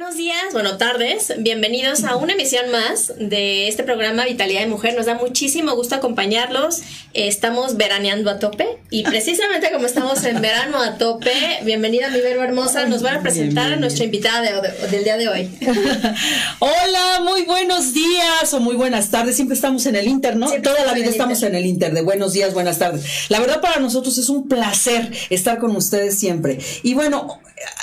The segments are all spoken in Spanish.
Buenos días, bueno, tardes. Bienvenidos a una emisión más de este programa Vitalidad de Mujer. Nos da muchísimo gusto acompañarlos. Estamos veraneando a tope y precisamente como estamos en verano a tope, bienvenida mi Vero Hermosa. Nos van a presentar a nuestra invitada de- de- del día de hoy. Hola, muy buenos días o muy buenas tardes. Siempre estamos en el Inter, ¿no? Siempre Toda la en vida estamos en el Inter de buenos días, buenas tardes. La verdad para nosotros es un placer estar con ustedes siempre. Y bueno,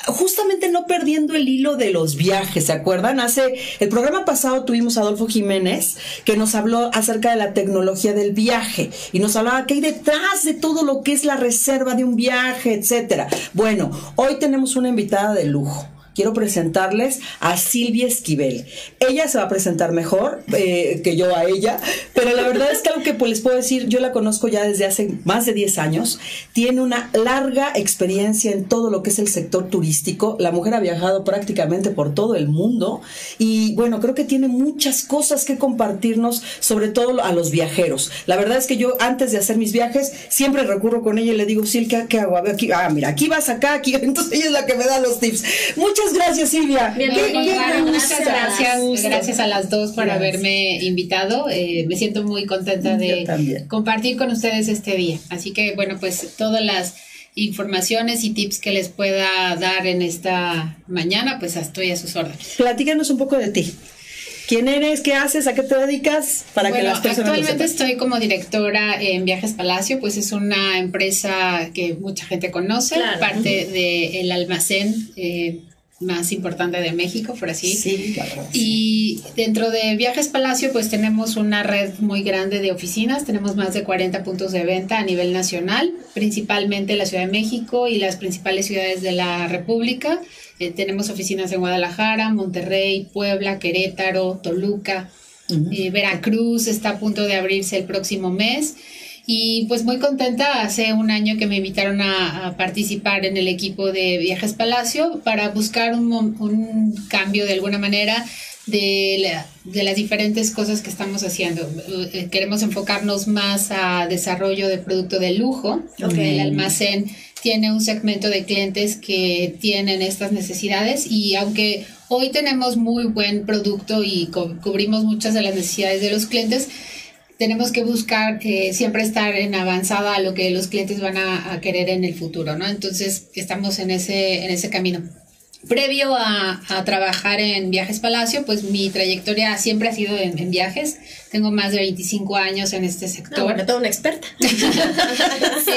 justamente no perdiendo el hilo de los viajes, ¿se acuerdan? Hace el programa pasado tuvimos a Adolfo Jiménez que nos habló acerca de la tecnología del viaje y nos hablaba que hay detrás de todo lo que es la reserva de un viaje, etcétera. Bueno, hoy tenemos una invitada de lujo quiero presentarles a Silvia Esquivel. Ella se va a presentar mejor eh, que yo a ella, pero la verdad es que algo que pues, les puedo decir, yo la conozco ya desde hace más de 10 años, tiene una larga experiencia en todo lo que es el sector turístico, la mujer ha viajado prácticamente por todo el mundo y bueno, creo que tiene muchas cosas que compartirnos, sobre todo a los viajeros. La verdad es que yo antes de hacer mis viajes siempre recurro con ella y le digo, Sil, ¿qué, hago? A ver, aquí, ah, mira, aquí vas acá, aquí, entonces ella es la que me da los tips. Muchas gracias, Silvia. Bien, Qué- bien, bien, Gracias, gracias a las dos por Gracias. haberme invitado. Eh, me siento muy contenta de compartir con ustedes este día. Así que, bueno, pues todas las informaciones y tips que les pueda dar en esta mañana, pues estoy a sus órdenes. Platícanos un poco de ti. ¿Quién eres? ¿Qué haces? ¿A qué te dedicas? Para que las personas actualmente estoy como directora en Viajes Palacio, pues es una empresa que mucha gente conoce, Claro. parte del almacén eh, más importante de México, por así. Sí. Y dentro de Viajes Palacio, pues tenemos una red muy grande de oficinas, tenemos más de 40 puntos de venta a nivel nacional, principalmente la Ciudad de México y las principales ciudades de la República. Eh, tenemos oficinas en Guadalajara, Monterrey, Puebla, Querétaro, Toluca, eh, Veracruz está a punto de abrirse el próximo mes. Y pues muy contenta, hace un año que me invitaron a, a participar en el equipo de Viajes Palacio para buscar un, un cambio de alguna manera de, la- de las diferentes cosas que estamos haciendo. Eh, Queremos enfocarnos más a desarrollo de producto de lujo. Ok. El almacén tiene un segmento de clientes que tienen estas necesidades y aunque hoy tenemos muy buen producto y co- cubrimos muchas de las necesidades de los clientes, tenemos que buscar siempre estar en avanzada a lo que los clientes van a, a querer en el futuro, ¿no? Entonces estamos en ese, en ese camino. Previo a, a trabajar en Viajes Palacio, pues mi trayectoria siempre ha sido en, en viajes. Tengo más de 25 años en este sector. No, bueno, toda una experta.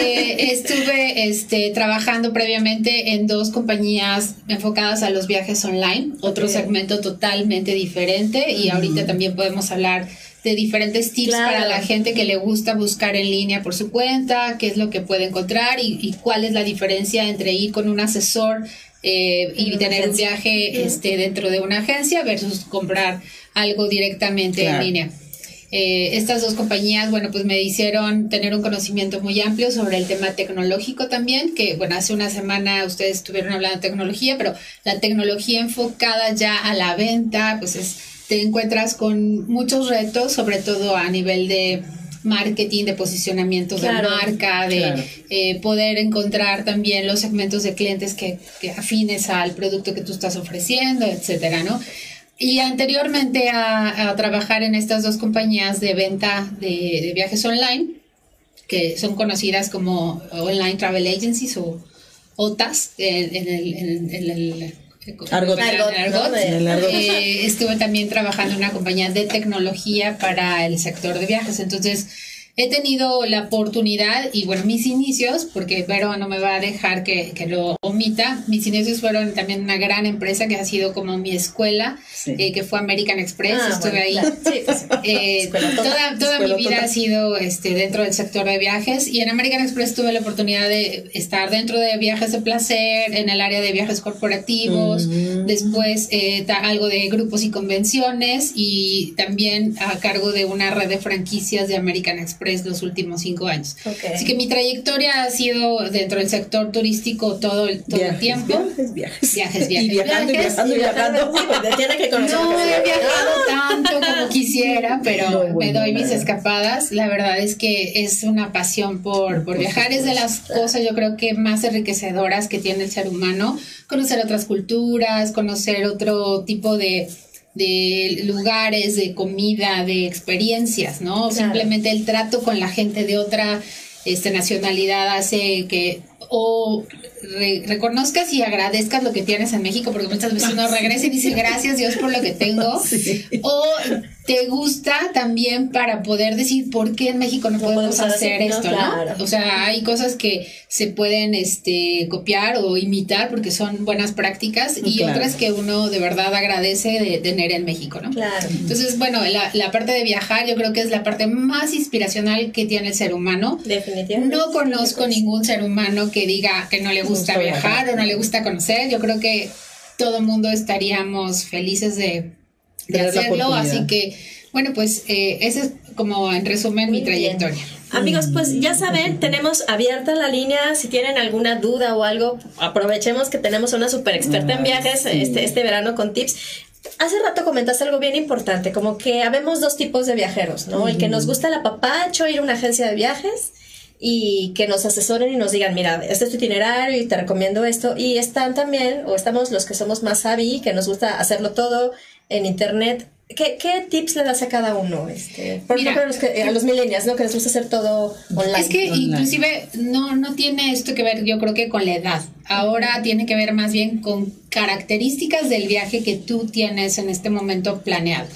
Eh, estuve este, trabajando previamente en dos compañías enfocadas a los viajes online, otro Ok. segmento totalmente diferente y ahorita también podemos hablar de diferentes tips Claro. para la gente que le gusta buscar en línea por su cuenta, qué es lo que puede encontrar y, y cuál es la diferencia entre ir con un asesor eh, y tener un viaje este, dentro de una agencia versus comprar algo directamente Claro. en línea. Eh, estas dos compañías, bueno, pues me hicieron tener un conocimiento muy amplio sobre el tema tecnológico también, que bueno, hace una semana ustedes estuvieron hablando de tecnología, pero la tecnología enfocada ya a la venta, pues es, te encuentras con muchos retos, sobre todo a nivel de marketing, de posicionamiento Claro, de marca, de claro. eh, poder encontrar también los segmentos de clientes que, que afines al producto que tú estás ofreciendo, etcétera, ¿no? Y anteriormente a, a trabajar en estas dos compañías de venta de, de viajes online, que son conocidas como Online Travel Agencies o OTAs en, en el, en- en el- Argot. Eh, estuve también trabajando en una compañía de tecnología para el sector de viajes. Entonces, he tenido la oportunidad y bueno, mis inicios, porque Vero no me va a dejar que, que lo omita, mis inicios fueron también una gran empresa que ha sido como mi escuela, Sí. eh, que fue American Express. Ah, Estuve bueno, ahí. claro. Sí, pues, Eh, Escuelotota. toda toda mi Escuelotota. vida ha sido este, dentro del sector de viajes y en American Express tuve la oportunidad de estar dentro de viajes de placer, en el área de viajes corporativos, Mm. después eh, algo de grupos y convenciones y también a cargo de una red de franquicias de American Express los últimos cinco años. Ok. Así que mi trayectoria ha sido dentro del sector turístico todo el, todo el Viajes, tiempo. Viajes, viajes. Viajes, Y viajes. viajando, y viajando, y viajando. Sí, porque tiene que conocer. No he viajado tanto como quisiera, pero No, me doy mis escapadas. La verdad es que es una pasión por, por viajar. Es de las cosas, yo creo que más enriquecedoras que tiene el ser humano. Conocer otras culturas, conocer otro tipo de de lugares, de comida, de experiencias, ¿no? Claro. Simplemente el trato con la gente de otra este, nacionalidad hace que o re- reconozcas y agradezcas lo que tienes en México, porque muchas veces uno regresa y dice gracias Dios por lo que tengo, Sí. o te gusta también para poder decir por qué en México no, No podemos hacer hacer, ¿no? esto, Claro. ¿no? O sea, hay cosas que se pueden este, copiar o imitar porque son buenas prácticas y Claro. otras que uno de verdad agradece de tener en México, ¿no? Claro. Entonces, bueno, la, la parte de viajar yo creo que es la parte más inspiracional que tiene el ser humano. Definitivamente. No conozco ningún ser humano que diga que no le gusta gusta viajar o no le gusta conocer. Yo creo que todo mundo estaríamos felices de, de hacerlo. Así que, bueno, pues eh, ese es como en resumen mi Muy bien. trayectoria. Amigos, pues ya saben, tenemos abierta la línea. Si tienen alguna duda o algo, aprovechemos que tenemos una super experta en Ah, viajes sí. este, este verano con tips. Hace rato comentaste algo bien importante, como que habemos dos tipos de viajeros, ¿no? El que nos gusta el apapacho, ir a una agencia de viajes y que nos asesoren y nos digan, mira, este es tu itinerario y te recomiendo esto. Y están también, o estamos los que somos más savvy, que nos gusta hacerlo todo en internet. ¿Qué, qué tips le das a cada uno? Este, por Mira. ejemplo, a los, que- a los millennials, ¿no? Que les gusta hacer todo online. Es que Online. inclusive no, no tiene esto que ver, yo creo que con la edad. Ahora tiene que ver más bien con características del viaje que tú tienes en este momento planeado.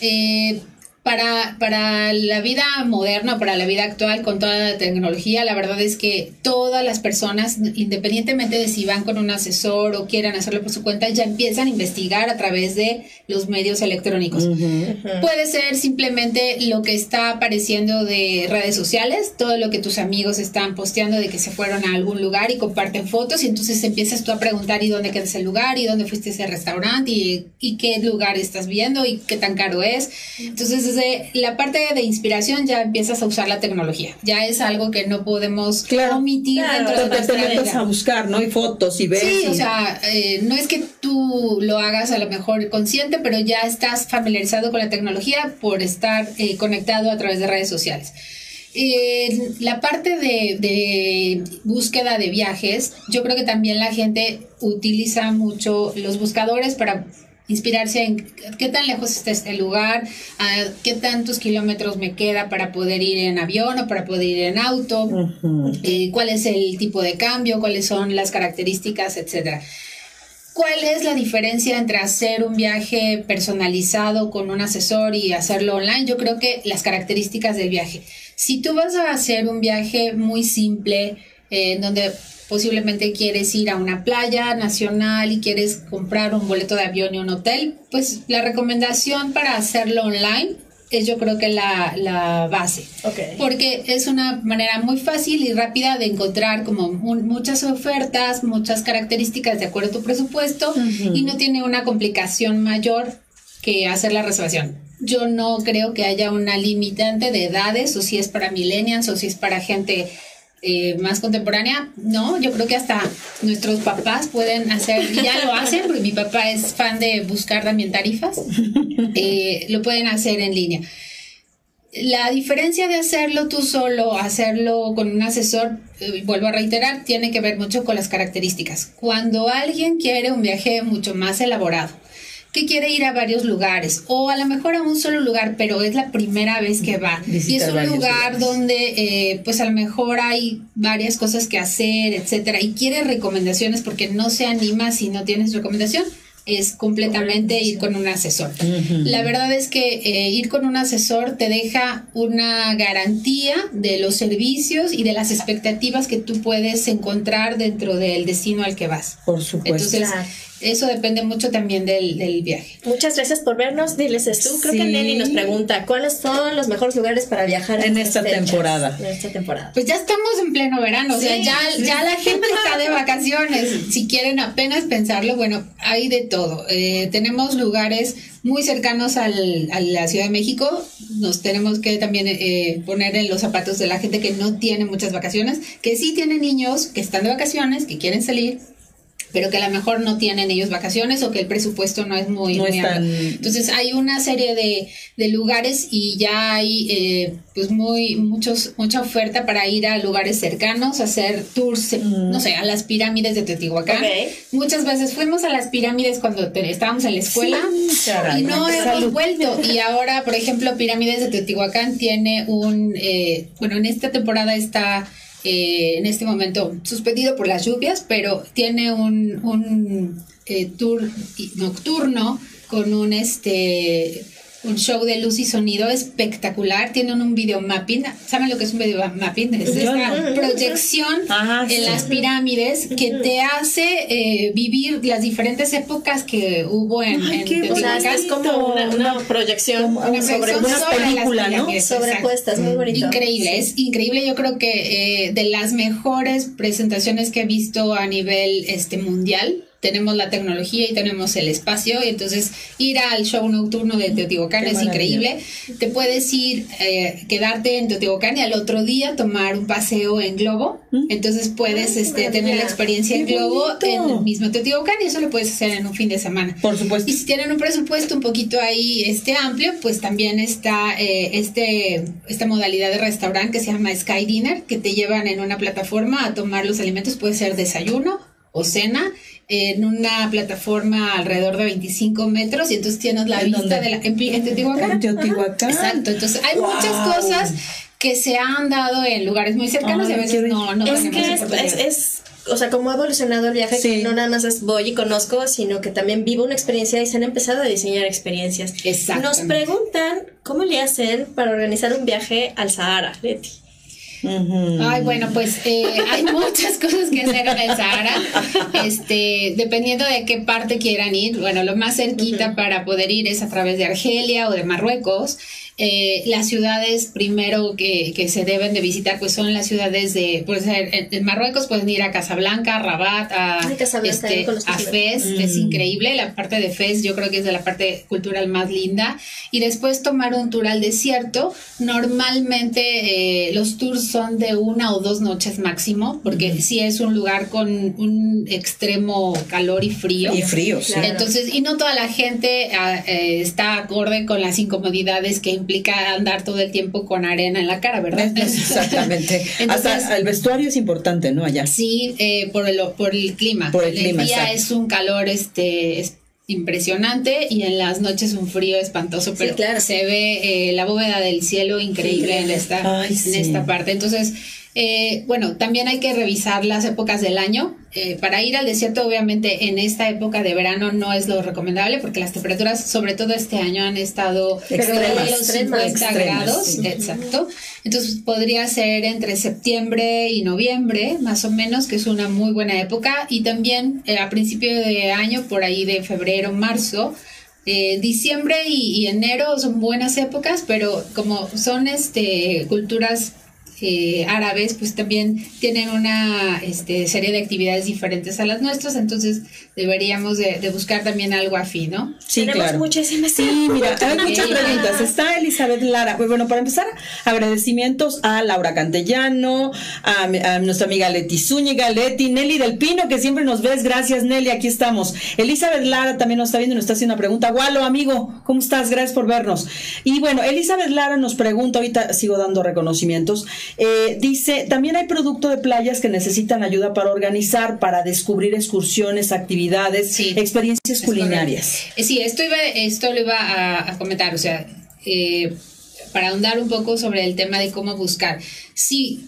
Eh, Para, para la vida moderna, para la vida actual, con toda la tecnología, la verdad es que todas las personas, independientemente de si van con un asesor o quieran hacerlo por su cuenta, ya empiezan a investigar a través de los medios electrónicos. Puede ser simplemente lo que está apareciendo de redes sociales, todo lo que tus amigos están posteando de que se fueron a algún lugar y comparten fotos y entonces empiezas tú a preguntar y dónde queda ese lugar y dónde fuiste a ese restaurante y, y qué lugar estás viendo y qué tan caro es. Entonces desde la parte de inspiración ya empiezas a usar la tecnología. Ya es algo que no podemos Claro. omitir Claro, dentro de Te, metes a buscar, ¿no? Y fotos y ves. Sí, y- o sea, eh, no es que tú lo hagas a lo mejor consciente, pero ya estás familiarizado con la tecnología por estar eh, conectado a través de redes sociales. Eh, la parte de, de búsqueda de viajes, yo creo que también la gente utiliza mucho los buscadores para inspirarse en qué tan lejos está este lugar, a qué tantos kilómetros me queda para poder ir en avión o para poder ir en auto eh, cuál es el tipo de cambio, cuáles son las características, etcétera. ¿Cuál es la diferencia entre hacer un viaje personalizado con un asesor y hacerlo online? Yo creo que las características del viaje. Si tú vas a hacer un viaje muy simple, eh, en donde posiblemente quieres ir a una playa nacional y quieres comprar un boleto de avión y un hotel, pues la recomendación para hacerlo online es yo creo que la, la base Ok. porque es una manera muy fácil y rápida de encontrar como un- muchas ofertas, muchas características de acuerdo a tu presupuesto y no tiene una complicación mayor que hacer la reservación. Yo no creo que haya una limitante de edades o si es para millennials o si es para gente eh, más contemporánea. No, yo creo que hasta nuestros papás pueden hacer, ya lo hacen, porque mi papá es fan de buscar también tarifas, eh, lo pueden hacer en línea. La diferencia de hacerlo tú solo, hacerlo con un asesor, eh, vuelvo a reiterar, tiene que ver mucho con las características. Cuando alguien quiere un viaje mucho más elaborado, que quiere ir a varios lugares o a lo mejor a un solo lugar, pero es la primera vez que va. y es un lugar lugares. donde eh, pues a lo mejor hay varias cosas que hacer, etcétera, y quiere recomendaciones porque no se anima si no tienes recomendación, es completamente ir con un asesor. La verdad es que eh, ir con un asesor te deja una garantía de los servicios y de las expectativas que tú puedes encontrar dentro del destino al que vas. Por supuesto. Entonces, Claro. Eso depende mucho también del, del viaje. Muchas gracias por vernos. Diles tú. Creo que Sí. Nelly nos pregunta cuáles son los mejores lugares para viajar En esta fechas? temporada. En esta temporada. Pues ya estamos en pleno verano, o sea, ya, sí. ya la gente está de vacaciones. Si quieren apenas pensarlo, bueno, hay de todo. Eh, tenemos lugares muy cercanos al, a la Ciudad de México. Nos tenemos que también eh, poner en los zapatos de la gente que no tiene muchas vacaciones, que sí tienen niños que están de vacaciones, que quieren salir, pero que a lo mejor no tienen ellos vacaciones o que el presupuesto no es muy, No muy es tan- amplio. Entonces hay una serie de, de lugares y ya hay eh, pues muy muchos mucha oferta para ir a lugares cercanos, hacer tours, eh, no sé, a las pirámides de Teotihuacán. Muchas veces fuimos a las pirámides cuando te- estábamos en la escuela Sí, y no hemos Salud. vuelto. Y ahora, por ejemplo, Pirámides de Teotihuacán tiene un, eh, bueno, en esta temporada está eh, en este momento suspendido por las lluvias, pero tiene un, un eh, tour nocturno con un este un show de luz y sonido espectacular. Tienen un video mapping. ¿Saben lo que es un video mapping? Es esta proyección Ajá, en sí. las pirámides que te hace eh, vivir las diferentes épocas que hubo en, Ay, en qué O sea, Teotihuacán. es como una, una proyección Como Una sobre, una sobre película, ¿no? pirámides, sobrepuesta, es muy bonito. Increíble, es increíble. Yo creo que eh, de las mejores presentaciones que he visto a nivel este mundial. Tenemos la tecnología y tenemos el espacio, y entonces ir al show nocturno de Teotihuacán Qué es maravilla. increíble. Te puedes ir, eh, quedarte en Teotihuacán y al otro día tomar un paseo en globo. Entonces puedes Ay, este, tener la experiencia en globo bonito. en el mismo Teotihuacán y eso lo puedes hacer en un fin de semana. Por supuesto. Y si tienen un presupuesto un poquito ahí este amplio, pues también está eh, este esta modalidad de restaurante que se llama Sky Dinner, que te llevan en una plataforma a tomar los alimentos, puede ser desayuno o cena, en una plataforma alrededor de 25 metros y entonces tienes la ¿En vista dónde? de la en, en Teotihuacán. Exacto, entonces hay Wow. muchas cosas que se han dado en lugares muy cercanos y a veces no, no es que es, es- es o sea, cómo ha evolucionado el viaje, Sí. que no nada más es voy y conozco, sino que también vivo una experiencia y se han empezado a diseñar experiencias. Exactamente. Nos preguntan cómo le hacen para organizar un viaje al Sahara, Leti. Ay, bueno, pues eh, hay muchas cosas que hacer en el Sahara. Este, dependiendo de qué parte quieran ir. Bueno, lo más cerquita para poder ir es a través de Argelia o de Marruecos. Eh, las ciudades primero que, que se deben de visitar pues son las ciudades de pues en, en Marruecos pueden ir a Casablanca, a Rabat, a, Ay, Casablanca, este, a Fez, es increíble, la parte de Fez yo creo que es de la parte cultural más linda y después tomar un tour al desierto, normalmente eh, los tours son de una o dos noches máximo, porque sí es un lugar con un extremo calor y frío. Y frío, sí. Claro. Entonces, y no toda la gente ah, eh, está acorde con las incomodidades que implica andar todo el tiempo con arena en la cara, ¿verdad? Exactamente. Entonces, Hasta el vestuario es importante, ¿no? Allá. Sí, eh, por, el, por el clima. Por el clima, día exacto. es un calor este es impresionante y en las noches un frío espantoso, pero claro. se ve eh, la bóveda del cielo increíble en esta, Ay, sí. en esta parte. Entonces, eh, bueno, también hay que revisar las épocas del año. Eh, para ir al desierto, obviamente, en esta época de verano no es lo recomendable porque las temperaturas, sobre todo este año, han estado Extremas. de los Extremas. 50 Extremas, grados. sí. Exacto. Entonces podría ser entre septiembre y noviembre, más o menos, que es una muy buena época. Y también eh, a principio de año, por ahí de febrero, marzo. eh, diciembre y, y enero son buenas épocas, pero como son este culturas eh, árabes, pues también tienen una este, serie de actividades diferentes a las nuestras, entonces deberíamos de, de buscar también algo afín, ¿no? Sí, Tenemos claro. muchísimas Sí, mira, hay muchas preguntas. Está Elizabeth Lara. Pues bueno, para empezar, agradecimientos a Laura Cantellano, a, a nuestra amiga Leti Zúñiga, Leti, Nelly del Pino, que siempre nos ves. Gracias, Nelly, aquí estamos. Elizabeth Lara también nos está viendo y nos está haciendo una pregunta. Gualo, amigo, ¿cómo estás? Gracias por vernos. Y bueno, Elizabeth Lara nos pregunta, ahorita sigo dando reconocimientos, eh, dice, también hay producto de playas que necesitan ayuda para organizar, para descubrir excursiones, actividades, Sí. experiencias culinarias. correcto. Eh, Sí, esto, iba, esto lo iba a, a comentar, o sea, eh, para ahondar un poco sobre el tema de cómo buscar. Sí,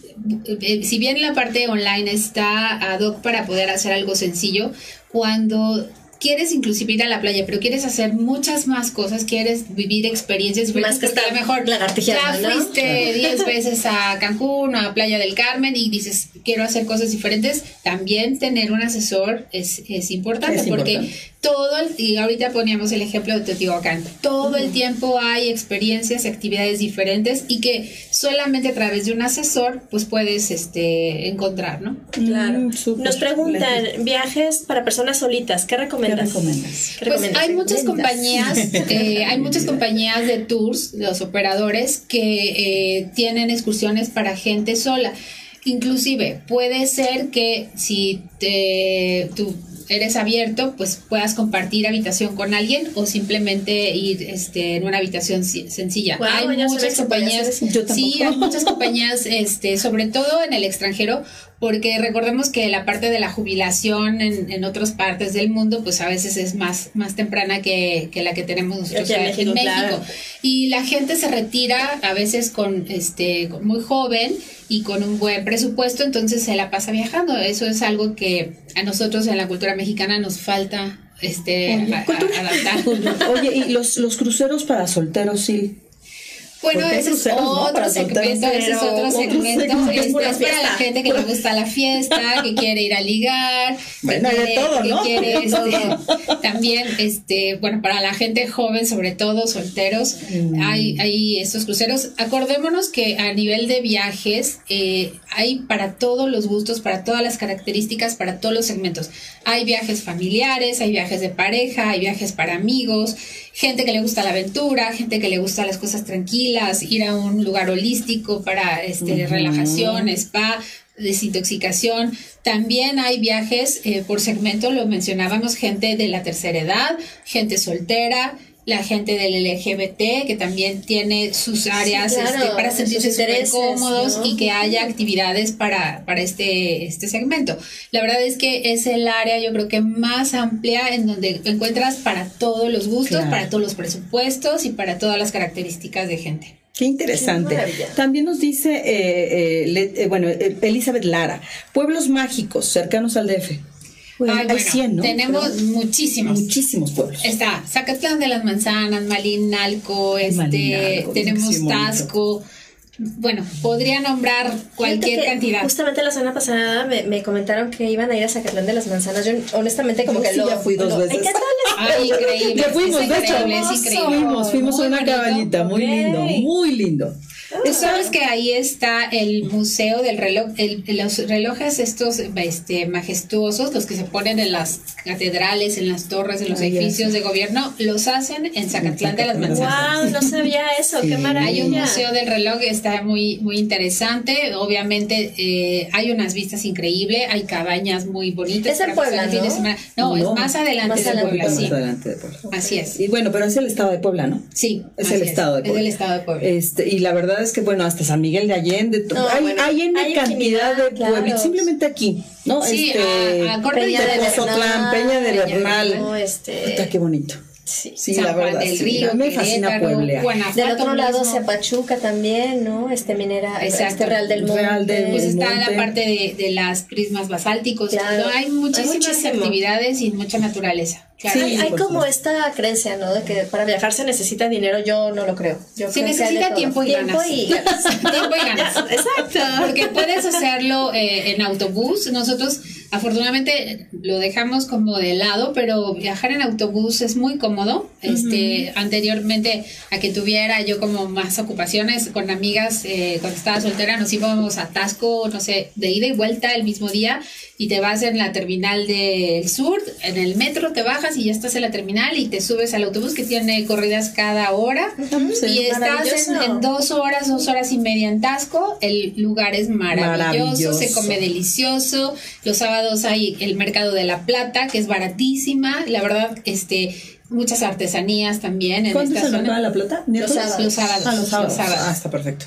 eh, si bien la parte online está ad hoc para poder hacer algo sencillo, cuando quieres inclusive ir a la playa, pero quieres hacer muchas más cosas, quieres vivir experiencias Más que estar lo mejor ya ¿no? fuiste 10 veces a Cancún o a Playa del Carmen y dices, quiero hacer cosas diferentes, también tener un asesor es, es importante Es porque importante. todo, el- y ahorita poníamos el ejemplo de Teotihuacán, todo el tiempo hay experiencias, actividades diferentes y que solamente a través de un asesor pues puedes este, encontrar, ¿no? Claro. Mm. Nos preguntan, viajes para personas solitas, ¿qué ¿Qué recomiendas? recomiendas? ¿Qué Pues hay muchas compañías, eh, hay muchas compañías de tours, los operadores, que eh, tienen excursiones para gente sola. Inclusive puede ser que si te, tú eres abierto, pues puedas compartir habitación con alguien o simplemente ir este, en una habitación sencilla. Hay muchas compañías, sí, hay muchas compañías, este, sobre todo en el extranjero, porque recordemos que la parte de la jubilación en, en otras partes del mundo, pues a veces es más, más temprana que, que la que tenemos nosotros Aquí en en México, claro. Y la gente se retira a veces con este muy joven y con un buen presupuesto, entonces se la pasa viajando. Eso es algo que a nosotros en la cultura mexicana nos falta este a- a- adaptar. Oye, ¿y los, los cruceros para solteros, sí? Bueno, ese es ¿no? otro segmento, ese es otro segmento. Este, es para la gente que le gusta la fiesta, que quiere ir a ligar, Bueno, que de quiere, todo, que ¿no? quiere, De todo. este, también, este, bueno, para la gente joven, sobre todo, solteros, Mm. hay, hay estos cruceros. Acordémonos que a nivel de viajes, eh, hay para todos los gustos, para todas las características, para todos los segmentos. Hay viajes familiares, hay viajes de pareja, hay viajes para amigos, gente que le gusta la aventura, gente que le gusta las cosas tranquilas, ir a un lugar holístico para este, relajación, spa, desintoxicación. También hay viajes eh, por segmento, lo mencionábamos, gente de la tercera edad, gente soltera, la gente del LGBT, que también tiene sus áreas claro, este, para sentirse súper cómodos ¿no? y que haya actividades para, para este, este segmento. La verdad es que es el área, yo creo que más amplia en donde encuentras para todos los gustos, Claro. para todos los presupuestos y para todas las características de gente. Qué interesante. Qué. También nos dice, eh, eh, Le- eh, bueno, eh, Elizabeth Lara, pueblos mágicos cercanos al DF. Bueno, Ay, hay bueno, 100, ¿no? tenemos Pero muchísimos. muchísimos pueblos. Está Zacatlán de las Manzanas, Malinalco, este, Malinalco, tenemos bonito. Tasco. Bueno, podría nombrar cualquier que cantidad. Justamente la semana pasada me, me comentaron que iban a ir a Zacatlán de las Manzanas. Yo honestamente como Yo que sí lo... ya fui dos lo- veces. ¿En qué tal? Ay, increíble. Ya fuimos, es de hecho. increíble, es increíble. Fuimos, fuimos a una bonito. cabañita, muy lindo, muy lindo. Tú sabes que ahí está el museo del reloj, el- los relojes estos este, majestuosos, los que se ponen en las catedrales, en las torres, en los edificios de gobierno, los hacen en Zacatlán de las Manzanas. Wow, no sabía eso, Sí. qué Hay maravilla. un museo del reloj que está muy, muy interesante. Obviamente eh, hay unas vistas increíbles, hay cabañas muy bonitas. Es en Puebla, el fin de ¿no? semana. No, es más adelante más de adelante. Puebla, Más sí. adelante de Puebla. Así es. Y bueno, pero es el estado de Puebla, ¿no? Sí, Es el estado de Puebla. Es el estado de Puebla. Este, y la verdad es que, bueno, hasta San Miguel de Allende, No, hay, bueno, hay N hay cantidad infinidad, de claro. pueblitos, simplemente aquí, ¿no? Sí, este, a- a corte Peña de de Pozotlán, Peña de Peña Bernal. No, este... Puta, qué bonito. Sí. Sí, San la Juan verdad, del sí. Río, me fascina Puebla. Del otro lado, mismo. Zapachuca también, ¿no? Este minera, Exacto. este Real del Monte. Real del Pues está monte. la parte de, de las prismas basálticos. Claro. No, hay muchísimas Hay actividades y mucha naturaleza. Claro. Sí, hay como esta creencia, ¿no? De que para viajar se necesita dinero. Yo no lo creo. Yo Se creo necesita tiempo y ganas. y ganas. Tiempo y ganas. Exacto. Porque puedes hacerlo eh, en autobús. Nosotros, afortunadamente, lo dejamos como de lado, pero viajar en autobús es muy cómodo. Este, anteriormente a que tuviera yo como más ocupaciones con amigas, eh, cuando estaba soltera, nos íbamos a Tasco, no sé, de ida y vuelta el mismo día. Y te vas en la terminal del sur, en el metro te bajas y ya estás en la terminal y te subes al autobús que tiene corridas cada hora. Sí, y estás en, dos horas, dos horas y media en Tasco. El lugar es maravilloso, Maravilloso. se come delicioso. Los sábados hay el mercado de la plata, que es baratísima. La verdad, este, muchas artesanías también en ¿Cuándo es esta el zona. mercado de la plata? Los sábados. Ah, los sábados. Los sábados. Ah, está perfecto.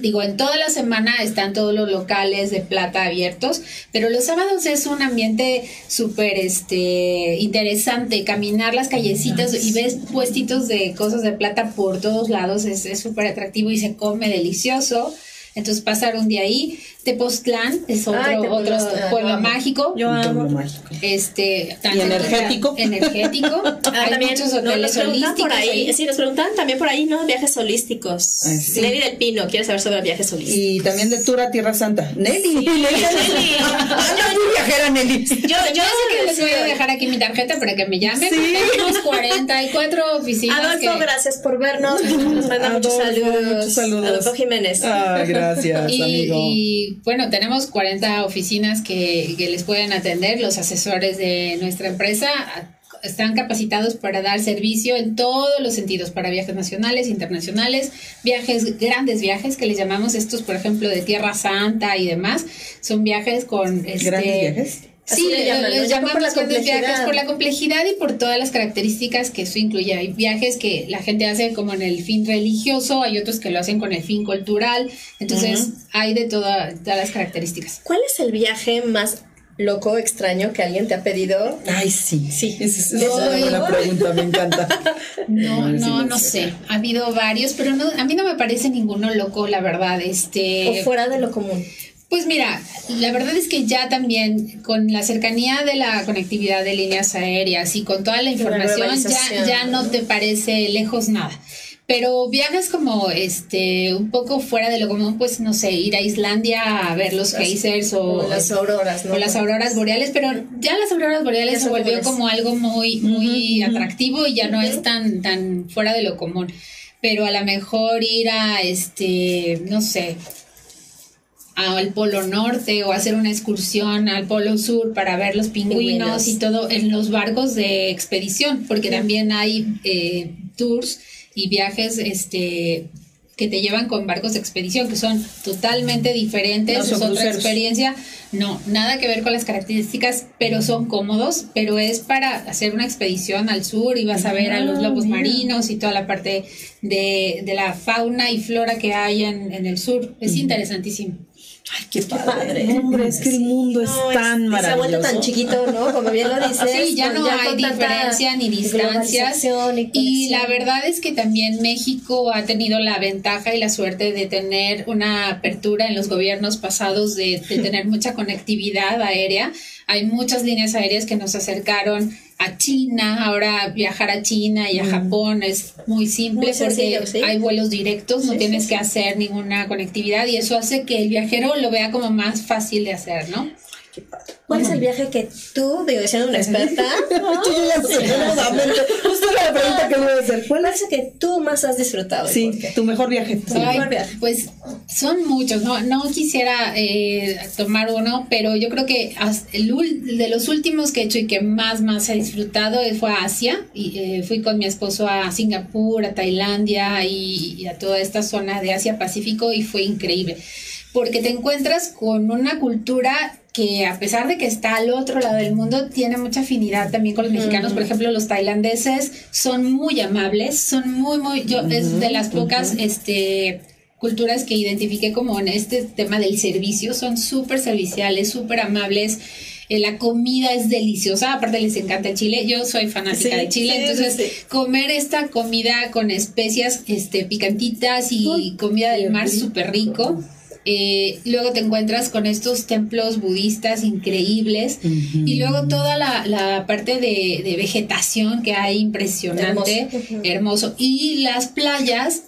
Digo, en toda la semana están todos los locales de plata abiertos, pero los sábados es un ambiente súper este, interesante. Caminar las callecitas y ves puestitos de cosas de plata por todos lados es es súper atractivo y se come delicioso. Entonces, pasar un día ahí. Tepoztlán es otro, Ay, otro Tepoztlán, lo pueblo amo. mágico. Yo amo. pueblo mágico. Este, tan ¿Y energético? Energético. Ah, Hay también muchos no, hoteles nos preguntan holísticos. por ahí. ahí. Sí, nos preguntan también por ahí, ¿no? Viajes holísticos. Ay, sí. Nelly del Pino quiere saber sobre viajes holísticos. Y también de Tour a Tierra Santa. Nelly. Nelly. Ah, no, muy viajera, Nelly. Yo, yo Yo sé que les voy a sí. dejar aquí mi tarjeta para que me llamen. Sí. Tenemos 44 oficinas. Adolfo, que- gracias por vernos. Nos manda muchos saludos. muchos saludos. Adolfo Jiménez. Ah, gracias, Y, amigo. y, bueno, tenemos 40 oficinas que, que les pueden atender. Los asesores de nuestra empresa a- están capacitados para dar servicio en todos los sentidos, para viajes nacionales, internacionales, viajes, grandes viajes que les llamamos estos, por ejemplo, de Tierra Santa y demás. Son viajes con... Este, ¿Grandes viajes? Así Sí, le le- llaman, viajes complejidad. por la complejidad y por todas las características que eso incluye. Hay viajes que la gente hace como en el fin religioso, hay otros que lo hacen con el fin cultural. Entonces, hay de toda- todas las características. ¿Cuál es el viaje más loco, extraño que alguien te ha pedido? Ay, sí. Sí. Esa es, una buena pregunta, me encanta. No, no, me no sé. sé. Ha habido varios, pero no, a mí no me parece ninguno loco, la verdad. Este, O fuera de lo común. Pues mira, la verdad es que ya también con la cercanía de la conectividad de líneas aéreas y con toda la información ya, ya no te parece lejos nada. Pero viajes como este un poco fuera de lo común, pues no sé, ir a Islandia a ver los geysers o, O las auroras, ¿no? o las auroras boreales, pero ya las auroras boreales se volvió como algo muy muy atractivo y ya no es tan tan fuera de lo común. Pero a lo mejor ir a este, no sé, al Polo Norte o hacer una excursión al Polo Sur para ver los pingüinos, y todo en los barcos de expedición, porque también hay eh, tours y viajes este que te llevan con barcos de expedición que son totalmente diferentes, No, son es otra cruceros. experiencia, no, nada que ver con las características, pero son cómodos, pero es para hacer una expedición al sur y vas a ver a los Ah, lobos mira. marinos y toda la parte de, de la fauna y flora que hay en, en el sur, es interesantísimo. Ay, qué padre. Hombre, es que el mundo es No, tan y Se ha vuelto maravilloso. tan chiquito, ¿no? Como bien lo dices. Sí, ya no hay diferencia ni distancias. Y conexión. la verdad es que también México ha tenido la ventaja y la suerte de tener una apertura en los gobiernos pasados de, de tener mucha conectividad aérea. Hay muchas líneas aéreas que nos acercaron a China, ahora viajar a China y a Japón es muy simple Muy sencillo, porque sí. hay vuelos directos, no Sí, tienes sí, que hacer ninguna conectividad y eso hace que el viajero lo vea como más fácil de hacer, ¿no? ¿Cuál es el viaje que tú, digo, siendo una experta, Tú ya sé. Justo era la pregunta que me iba a hacer. ¿Cuál es? el que tú más has disfrutado? Sí, tu mejor viaje. Sí. Ay, mejor viaje. pues son muchos, no, no quisiera eh, tomar uno, pero yo creo que el ul- de los últimos que he hecho y que más, más he disfrutado fue a Asia. Y, eh, fui con mi esposo a Singapur, a Tailandia y, y a toda esta zona de Asia Pacífico y fue increíble. Porque te encuentras con una cultura que a pesar de que está al otro lado del mundo, tiene mucha afinidad también con los mexicanos. Por ejemplo, los tailandeses son muy amables, son muy, muy, yo, es de las pocas, este culturas que identifiqué como en este tema del servicio, son súper serviciales, súper amables. Eh, la comida es deliciosa, aparte les encanta chile. Yo soy fanática Sí, de Chile, sí, entonces sí, comer esta comida con especias este, picantitas y comida del mar súper rico. Eh, luego te encuentras con estos templos budistas increíbles y luego toda la, la parte de, de vegetación que hay impresionante, Hermoso. hermoso. Y las playas,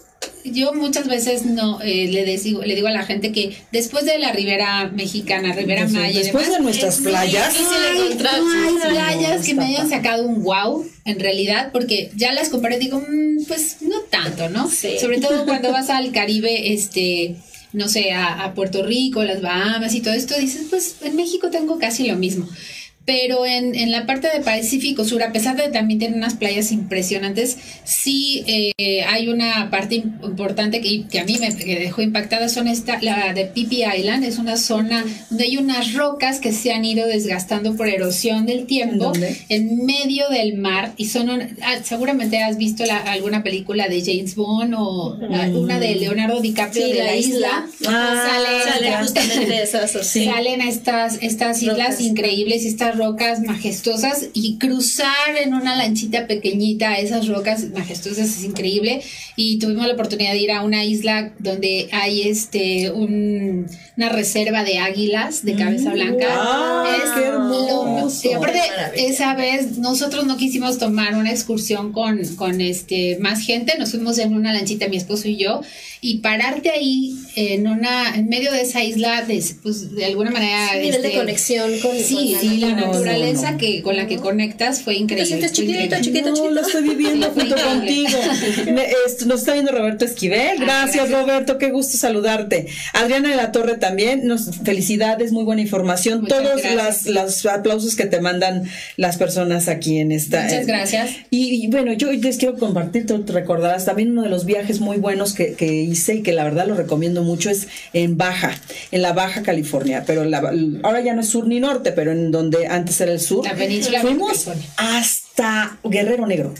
yo muchas veces no eh, le, digo, le digo a la gente que después de la ribera mexicana, ribera maya, y Después demás, de nuestras playas. Ay, no playas no, que me hayan sacado un wow, en realidad, porque ya las comparé y digo, "Mm, pues no tanto, ¿no? Sí. Sobre todo cuando vas al Caribe, este, no sé, a, a Puerto Rico, las Bahamas y todo esto, dices, pues en México tengo casi lo mismo. Pero en, en la parte de Pacífico Sur, a pesar de que también tiene unas playas impresionantes, sí eh, hay una parte im- importante que, que a mí me que dejó impactada, son esta, la de Phi Island, es una zona donde hay unas rocas que se han ido desgastando por erosión del tiempo dónde? en medio del mar y son un- ah, seguramente has visto la- alguna película de James Bond o la- una de Leonardo DiCaprio Sí, de la, la isla, isla. Ah, sale, Sale esta- justamente esas. Sí. salen estas, estas islas Rocas. increíbles y rocas majestuosas y cruzar en una lanchita pequeñita esas rocas majestuosas es increíble. Y tuvimos la oportunidad de ir a una isla donde hay este un- una reserva de águilas de cabeza blanca. ¡Ah, Es qué lo- hermoso! y aparte esa vez nosotros no quisimos tomar una excursión con, con este más gente. Nos fuimos en una lanchita mi esposo y yo y pararte ahí en una en medio de esa isla de, pues de alguna manera Un nivel de este, conexión con, Sí, con sí, la no, no, naturaleza no. que con la que conectas fue increíble. sientes fue chiquito, chiquito, no, chiquito. lo estoy viviendo Sí, junto contigo. Me- nos está viendo Roberto Esquivel. Gracias, gracias. Roberto. Qué gusto saludarte. Adriana de la Torre también. Nos felicidades, muy buena información. Muchas Todos las, los aplausos que te mandan las personas aquí en esta. Muchas eh, gracias. Y, y bueno, yo les quiero compartir, tú te recordarás también uno de los viajes muy buenos que, que hice y que la verdad lo recomiendo mucho es en Baja, en la Baja California, pero la- ahora ya no es sur ni norte, pero en donde antes era el sur. La península Fuimos California. hasta Guerrero Negro.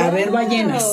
A ver Wow. ballenas.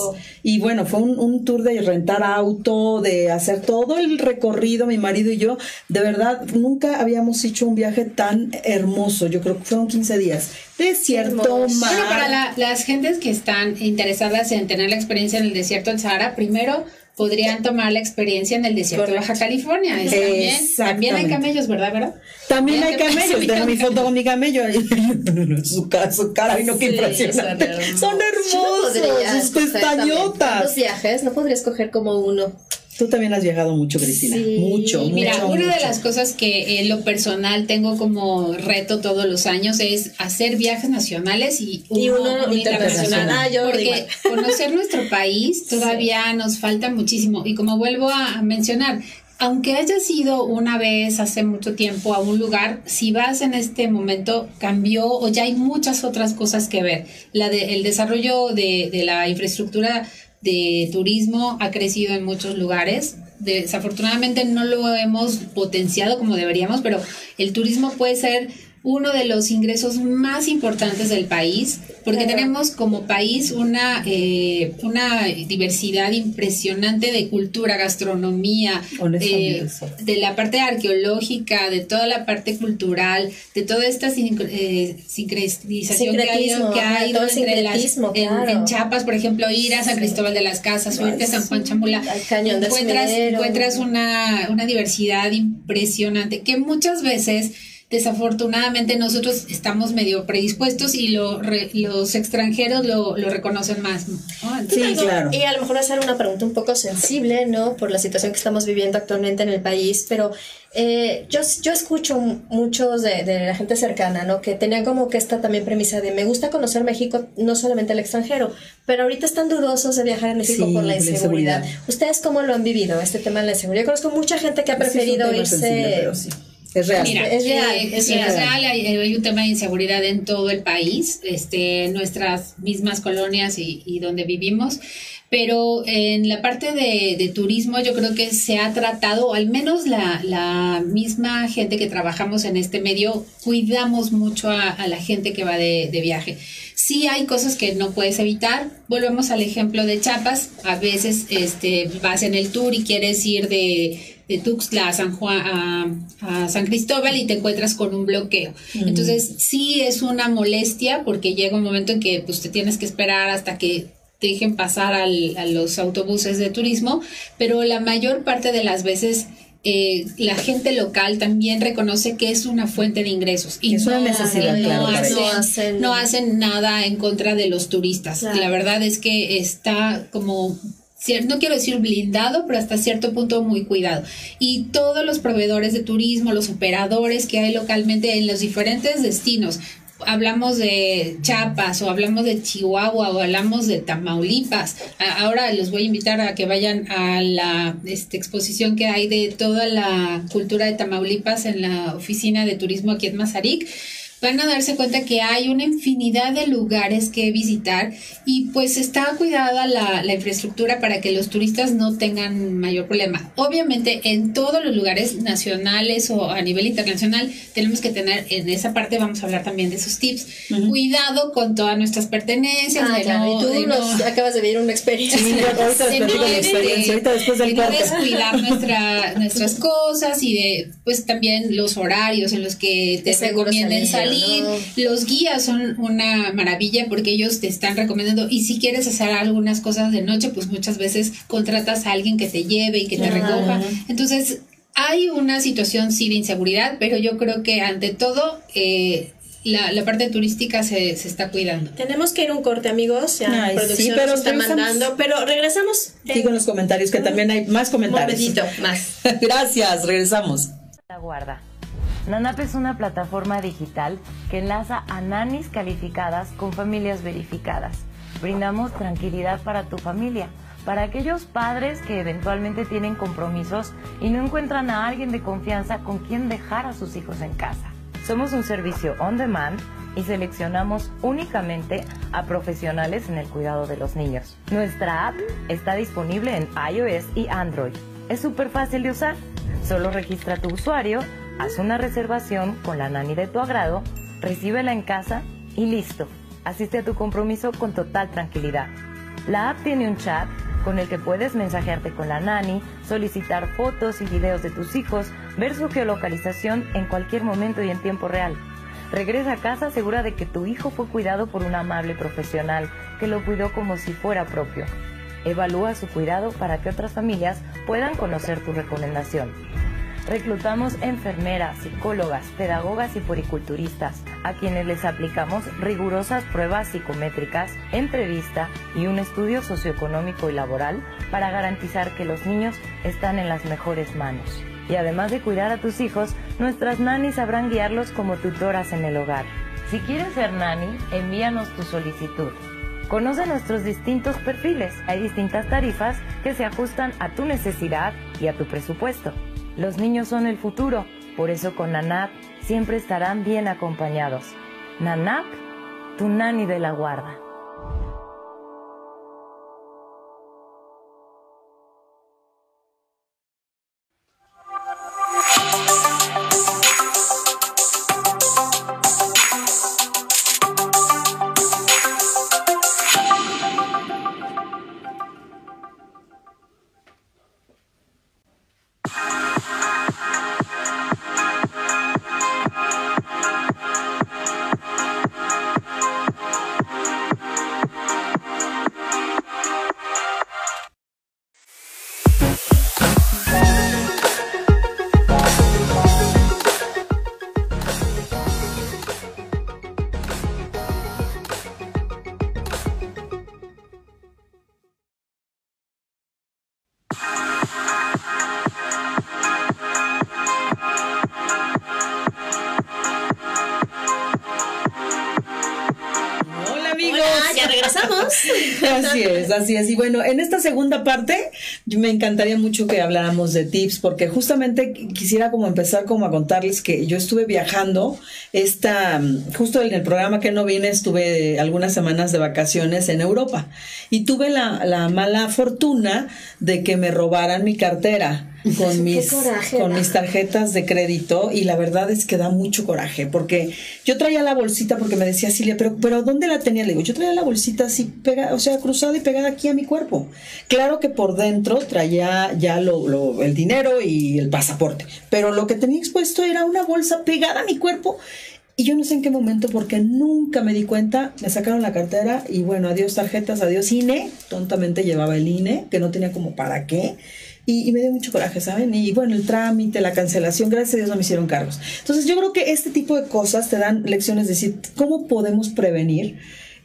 Y bueno, fue un, un tour de rentar auto, de hacer todo el recorrido, mi marido y yo. De verdad, nunca habíamos hecho un viaje tan hermoso. Yo creo que fueron 15 días. Desierto, mar. Bueno, para la- las gentes que están interesadas en tener la experiencia en el desierto del Sahara, primero podrían tomar la experiencia en el desierto de Baja California. Es también, también hay camellos, ¿verdad? ¿verdad? También hay camellos, tengo mi foto con mi camello. su, cara, su cara, ay no, qué Sí, impresionante. son hermosos. Son no podría sus pestañotas. tantos viajes, no podría escoger como uno. Tú también has viajado mucho, Cristina. Sí, mucho, mucho. Mira, una de las cosas que en lo personal tengo como reto todos los años es hacer viajes nacionales y uno, Y uno internacional. Ah, yo Porque igual. conocer nuestro país todavía nos falta muchísimo. Y como vuelvo a, a mencionar, aunque hayas ido una vez hace mucho tiempo a un lugar, si vas en este momento cambió o ya hay muchas otras cosas que ver. La de, el desarrollo de, de la infraestructura de turismo ha crecido en muchos lugares. Desafortunadamente no lo hemos potenciado como deberíamos, pero el turismo puede ser uno de los ingresos más importantes del país, porque Claro. tenemos como país una, eh, una diversidad impresionante de cultura, gastronomía, Honestamente, de, la parte arqueológica, de toda la parte cultural, de toda esta sin- eh, sincretización que ha ido, Sincretismo, que ha ajá, ido todo entre las, en, en Chiapas, por ejemplo, ir a San Cristóbal de las Casas, o irte a San Juan Chamula, Cañón encuentras, encuentras una, una diversidad impresionante que muchas veces desafortunadamente nosotros estamos medio predispuestos y lo, re- los extranjeros lo, lo reconocen más. ¿no? Sí, Tengo- claro. Y a lo mejor hacer una pregunta un poco sensible, ¿no? Por la situación que estamos viviendo actualmente en el país, pero eh, yo, yo escucho muchos de, de la gente cercana, ¿no? Que tenían como que esta también premisa de me gusta conocer México, no solamente el extranjero, pero ahorita están dudosos de viajar a México Sí, por la la inseguridad. ¿Ustedes cómo lo han vivido, este tema de la inseguridad? Yo conozco mucha gente que ha Sí, es un preferido tema irse... sensible, pero sí. Es real. Mira, Es real, eh, es real. Hay, hay un tema de inseguridad en todo el país, este, nuestras mismas colonias y, y donde vivimos. Pero en la parte de, de turismo yo creo que se ha tratado, o al menos la, la misma gente que trabajamos en este medio, cuidamos mucho a, a la gente que va de, de viaje. Sí hay cosas que no puedes evitar. Volvemos al ejemplo de Chiapas. A veces este, vas en el tour y quieres ir de, de Tuxtla a San Juan, a, a San Cristóbal y te encuentras con un bloqueo. Entonces sí es una molestia porque llega un momento en que pues te tienes que esperar hasta que te dejen pasar al- a los autobuses de turismo, pero la mayor parte de las veces eh, la gente local también reconoce que es una fuente de ingresos y Es una necesidad, y no claro, hacen. No hacen- no hacen nada en contra de los turistas. Claro. La verdad es que está como no quiero decir blindado, pero hasta cierto punto muy cuidado. Y todos los proveedores de turismo, los operadores que hay localmente en los diferentes destinos, hablamos de Chiapas o hablamos de Chihuahua o hablamos de Tamaulipas. Ahora los voy a invitar a que vayan a la este, exposición que hay de toda la cultura de Tamaulipas en la oficina de turismo aquí en Mazarik van a darse cuenta que hay una infinidad de lugares que visitar y pues está cuidada la, la infraestructura para que los turistas no tengan mayor problema. Obviamente en todos los lugares nacionales o a nivel internacional tenemos que tener, en esa parte vamos a hablar también de esos tips, cuidado con todas nuestras pertenencias. Ah, de claro, no- y tú de nos no- acabas de vivir una experiencia. Sí, ahorita de no, platico mi experiencia, ahorita después del de no corte. descuidar nuestra, nuestras cosas y de pues también los horarios en los que te recomienden salir, salir. ¿no? Los guías son una maravilla porque ellos te están recomendando y si quieres hacer algunas cosas de noche, pues muchas veces contratas a alguien que te lleve y que te recoja. Entonces, hay una situación sí de inseguridad, pero yo creo que ante todo eh, la, la parte turística se, se está cuidando. Tenemos que ir un corte, amigos. Ya Ay, producción sí, pero nos está regresamos. mandando. Pero regresamos. Sigo en los comentarios, que también hay más Un comentarios. momentito más. Gracias, regresamos. La guarda. NANAP es una plataforma digital que enlaza a nanis calificadas con familias verificadas. Brindamos tranquilidad para tu familia, para aquellos padres que eventualmente tienen compromisos y no encuentran a alguien de confianza con quien dejar a sus hijos en casa. Somos un servicio on demand y seleccionamos únicamente a profesionales en el cuidado de los niños. Nuestra app está disponible en iOS y Android. Es súper fácil de usar. Solo registra tu usuario, haz una reservación con la nani de tu agrado, recíbela en casa y listo. Asiste a tu compromiso con total tranquilidad. La app tiene un chat con el que puedes mensajearte con la nani, solicitar fotos y videos de tus hijos, ver su geolocalización en cualquier momento y en tiempo real. Regresa a casa segura de que tu hijo fue cuidado por un amable profesional que lo cuidó como si fuera propio. Evalúa su cuidado para que otras familias puedan conocer tu recomendación. Reclutamos enfermeras, psicólogas, pedagogas y poriculturistas, a quienes les aplicamos rigurosas pruebas psicométricas, entrevista y un estudio socioeconómico y laboral para garantizar que los niños están en las mejores manos. Y además de cuidar a tus hijos, nuestras nanis sabrán guiarlos como tutoras en el hogar. Si quieres ser nani, envíanos tu solicitud. Conoce nuestros distintos perfiles. Hay distintas tarifas que se ajustan a tu necesidad y a tu presupuesto. Los niños son el futuro, por eso con NANAP siempre estarán bien acompañados. NANAP, tu nani de la guarda. Regresamos. Así es, así es. Y bueno, en esta segunda parte me encantaría mucho que habláramos de tips porque justamente quisiera como empezar como a contarles que yo estuve viajando esta justo en el programa que no vine estuve algunas semanas de vacaciones en Europa y tuve la, la mala fortuna de que me robaran mi cartera con mis coraje con mis tarjetas de crédito y la verdad es que da mucho coraje porque yo traía la bolsita porque me decía Silvia, pero pero ¿dónde la tenía? Le digo, yo traía la bolsita así pegada, o sea, cruzada y pegada aquí a mi cuerpo. Claro que por dentro traía ya lo, lo- el dinero y el pasaporte, pero lo que tenía expuesto era una bolsa pegada a mi cuerpo y yo no sé en qué momento, porque nunca me di cuenta, me sacaron la cartera y bueno, adiós tarjetas, adiós INE, tontamente llevaba el INE, que no tenía como para qué, y, y me dio mucho coraje, ¿saben? Y bueno, el trámite, la cancelación, gracias a Dios no me hicieron cargos. Entonces yo creo que este tipo de cosas te dan lecciones de decir, ¿cómo podemos prevenir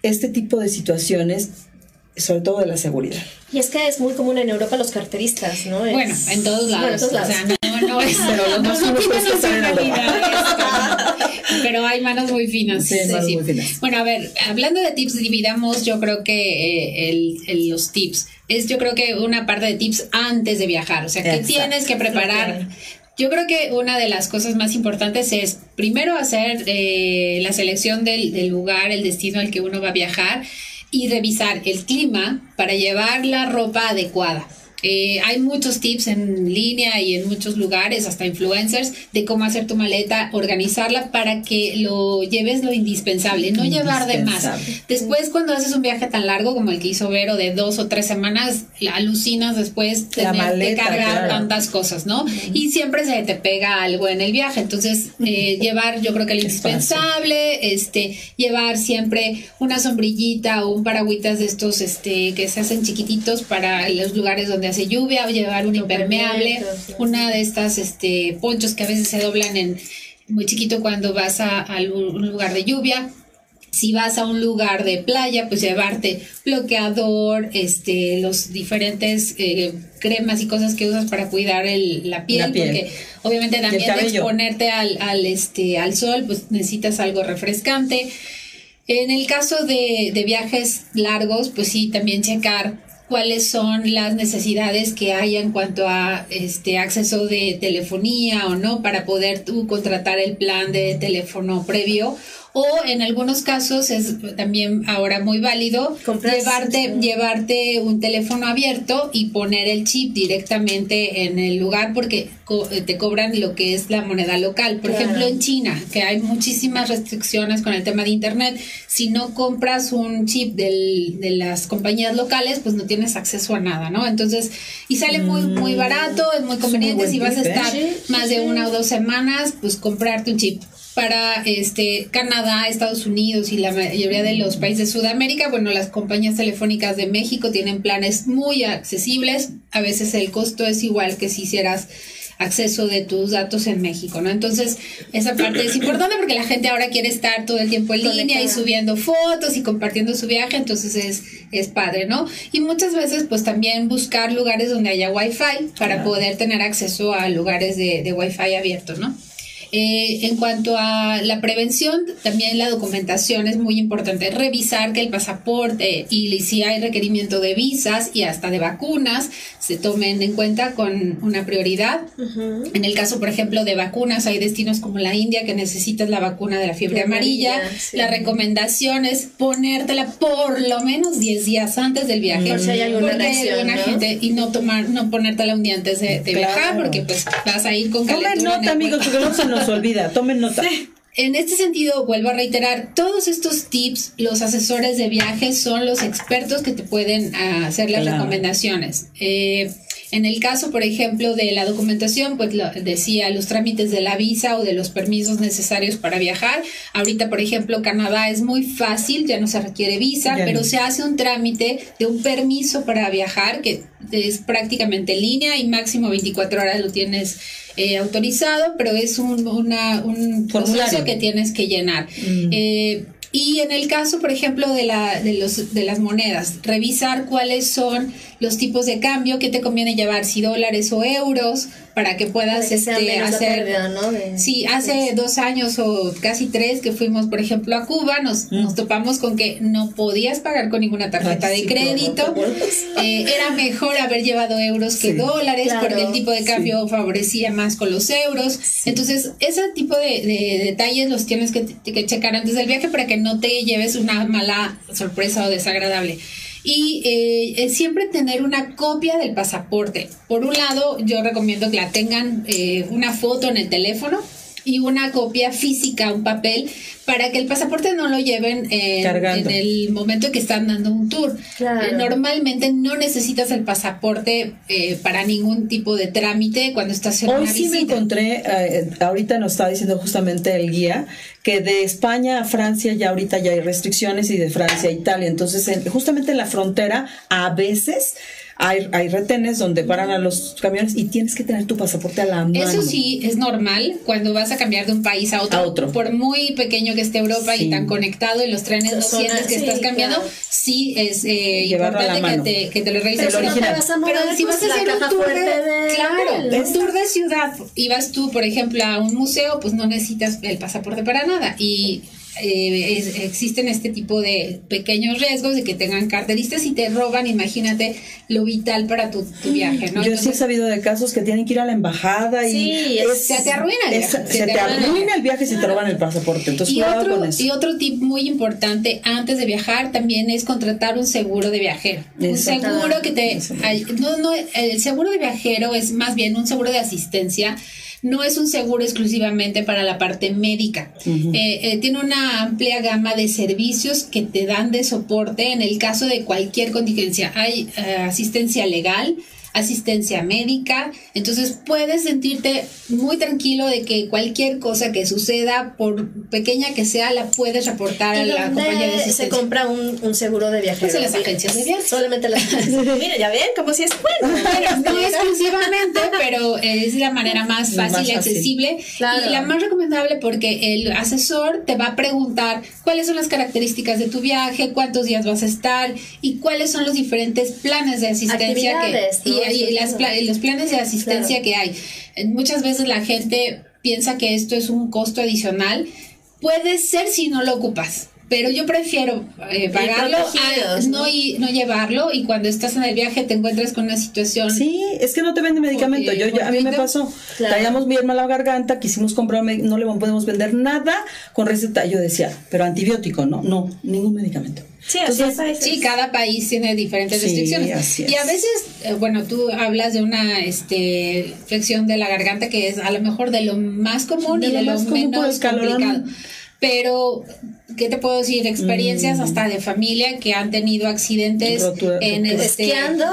este tipo de situaciones, sobre todo de la seguridad? Y es que es muy común en Europa los carteristas, ¿no? Es- Bueno, en todos lados. Bueno, en todos lados. O sea, no, no es. Pero los no, más no quita pues. Pero hay manos muy finas. Sí, manos muy finas. Bueno, a ver, hablando de tips, dividamos yo creo que eh, el, el- los tips. Es yo creo que una parte de tips antes de viajar. O sea, que tienes que preparar. Yo creo que una de las cosas más importantes es primero hacer eh, la selección del, del lugar, el destino al que uno va a viajar y revisar el clima para llevar la ropa adecuada. Eh, hay muchos tips en línea y en muchos lugares, hasta influencers, de cómo hacer tu maleta, organizarla para que lo lleves lo indispensable, no llevar de más. Después, cuando haces un viaje tan largo como el que hizo Vero de dos o tres semanas, alucinas después tener que cargar claro. tantas cosas, ¿no? Y siempre se te pega algo en el viaje. Entonces, eh, llevar, yo creo que el indispensable, este, llevar siempre una sombrillita o un paragüitas de estos, este, que se hacen chiquititos para los lugares donde hace lluvia, o llevar un impermeable, sí. una de estas, este, ponchos que a veces se doblan en muy chiquito cuando vas a, a un lugar de lluvia. Si vas a un lugar de playa, pues llevarte bloqueador, este, los diferentes eh, cremas y cosas que usas para cuidar el- la, piel, La piel. porque obviamente también de exponerte al, al, este, al sol, pues necesitas algo refrescante. En el caso de, de viajes largos, pues sí, también checar cuáles son las necesidades que hay en cuanto a este acceso de telefonía o no para poder tú contratar el plan de teléfono previo o en algunos casos es también ahora muy válido llevarte sí. llevarte un teléfono abierto y poner el chip directamente en el lugar porque co- eh, te cobran lo que es la moneda local. Por Claro. ejemplo, en China, que hay muchísimas restricciones con el tema de Internet, si no compras un chip del- de las compañías locales, pues no tienes acceso a nada, ¿no? Entonces, y sale muy, muy barato, es muy Mm. Conveniente. Si vas a ¿eh? estar más de una o dos semanas, pues comprarte un chip para este Canadá, Estados Unidos y la mayoría de los países de Sudamérica, bueno, las compañías telefónicas de México tienen planes muy accesibles, a veces el costo es igual que si hicieras acceso de tus datos en México, ¿no? Entonces, esa parte es importante porque la gente ahora quiere estar todo el tiempo en línea y subiendo fotos y compartiendo su viaje, entonces es, es padre, ¿no? Y muchas veces, pues también buscar lugares donde haya wifi para poder tener acceso a lugares de, de wifi abiertos, ¿no? Eh, en cuanto a la prevención, también la documentación es muy importante. Revisar que el pasaporte y si hay requerimiento de visas y hasta de vacunas se tomen en cuenta con una prioridad. En el caso, por ejemplo, de vacunas, hay destinos como la India que necesitas la vacuna de la fiebre La amarilla. amarilla, sí. La recomendación es ponértela por lo menos 10 días antes del viaje. Por si hay alguna reacción, gente y no tomar, no ponértela un día antes de, de Claro. viajar, porque pues vas a ir con calentura en nota, amigos, porque no se nos olvida. Tomen nota. En este sentido, vuelvo a reiterar, todos estos tips, los asesores de viajes son los expertos que te pueden hacer las Claro. recomendaciones. Eh, en el caso, por ejemplo, de la documentación, pues lo decía, los trámites de la visa o de los permisos necesarios para viajar. Ahorita, por ejemplo, Canadá es muy fácil, ya no se requiere visa, Ya pero no. se hace un trámite de un permiso para viajar que es prácticamente en línea y máximo 24 horas lo tienes eh, autorizado, pero es un, una- un proceso que tienes que llenar. Eh, y en el caso, por ejemplo, de, la, de, los, de las monedas, revisar cuáles son los tipos de cambio que te conviene llevar, si dólares o euros, para que puedas Para que sea este, hacer... pérdida, ¿no? De- Sí, hace dos años o casi tres que fuimos, por ejemplo, a Cuba, nos, nos topamos con que no podías pagar con ninguna tarjeta Ay, de sí, crédito. qué. Eh, era mejor haber llevado euros que Sí. dólares Claro, porque el tipo de cambio favorecía más con los euros. Entonces, ese tipo de, de detalles los tienes que, que checar antes del viaje para que no te lleves una mala sorpresa o desagradable. Y eh, siempre tener una copia del pasaporte. Por un lado, yo recomiendo que la tengan eh, una foto en el teléfono y una copia física, un papel, para que el pasaporte no lo lleven en, el momento que están dando un tour. Claro. Eh, normalmente no necesitas el pasaporte eh, para ningún tipo de trámite cuando estás en Hoy una sí me visita. encontré, eh, ahorita nos está diciendo justamente el guía, que de España a Francia ya ahorita ya hay restricciones y de Francia a Italia. Entonces, en- justamente en la frontera, a veces hay, hay retenes donde paran a los camiones y tienes que tener tu pasaporte a la mano. Eso sí, es normal cuando vas a cambiar de un país a otro. A otro. Por muy pequeño que esté Europa Sí. y tan conectado y los trenes no Zona- sientes que sí, estás cambiando, claro. sí es eh, Llevarlo a la importante mano. que te, que te lo revisen. Pero si no te original. vas a mover, Pero si pues, vas a hacer un tour de, claro, un tour de ciudad y vas tú, por ejemplo, a un museo, pues no necesitas el pasaporte para nada y eh, es- existen este tipo de pequeños riesgos de que tengan carteristas y te roban, imagínate lo vital para tu, tu viaje, ¿no? Yo sí he Entonces, sabido de casos que tienen que ir a la embajada y Sí, es- se te arruina el es- viaje, se, te arruina el viaje si te roban el pasaporte. Entonces, y cuidado otro, con eso. y otro tip muy importante antes de viajar también es contratar un seguro de viajero. Un seguro que te... Ay, no, no, el seguro de viajero es más bien un seguro de asistencia. No es un seguro exclusivamente para la parte médica. Eh, eh, tiene una amplia gama de servicios que te dan de soporte en el caso de cualquier contingencia. Hay eh, asistencia legal, asistencia médica, entonces puedes sentirte muy tranquilo de que cualquier cosa que suceda, por pequeña que sea, la puedes reportar a ¿Y la compañía de se asistencia. compra un, un seguro de viajero? Pues en las agencias de viajes. Solamente las agencias. Mira, ya ven, como si es bueno. no exclusivamente, pero es la manera más Más fácil y fácil. accesible Claro. y la más recomendable porque el asesor te va a preguntar cuáles son las características de tu viaje, cuántos días vas a estar y cuáles son los diferentes planes de asistencia que, Actividades, ¿no? y, y las los planes de asistencia Claro. que hay. Eh, Muchas veces la gente piensa que esto es un costo adicional. Puede ser si no lo ocupas. Pero yo prefiero eh, pagarlo a no, ¿no? y, no llevarlo y cuando estás en el viaje te encuentras con una situación Sí, es que no te venden medicamento. Yo, yo- a mí me pasó. Claro. Traíamos bien mala garganta, quisimos comprar, no le podemos vender nada con receta. Yo decía, pero antibiótico, no, no, ningún medicamento. Sí, así es. Sí, cada país tiene diferentes Sí, restricciones. así es. Y a veces, eh, bueno, tú hablas de una este, infección de la garganta que es a lo mejor de lo más común De y lo de lo más común por menos calorón. Pero, ¿qué te puedo decir? Experiencias Mm. hasta de familia que han tenido accidentes Rotura- en este... Esquiando,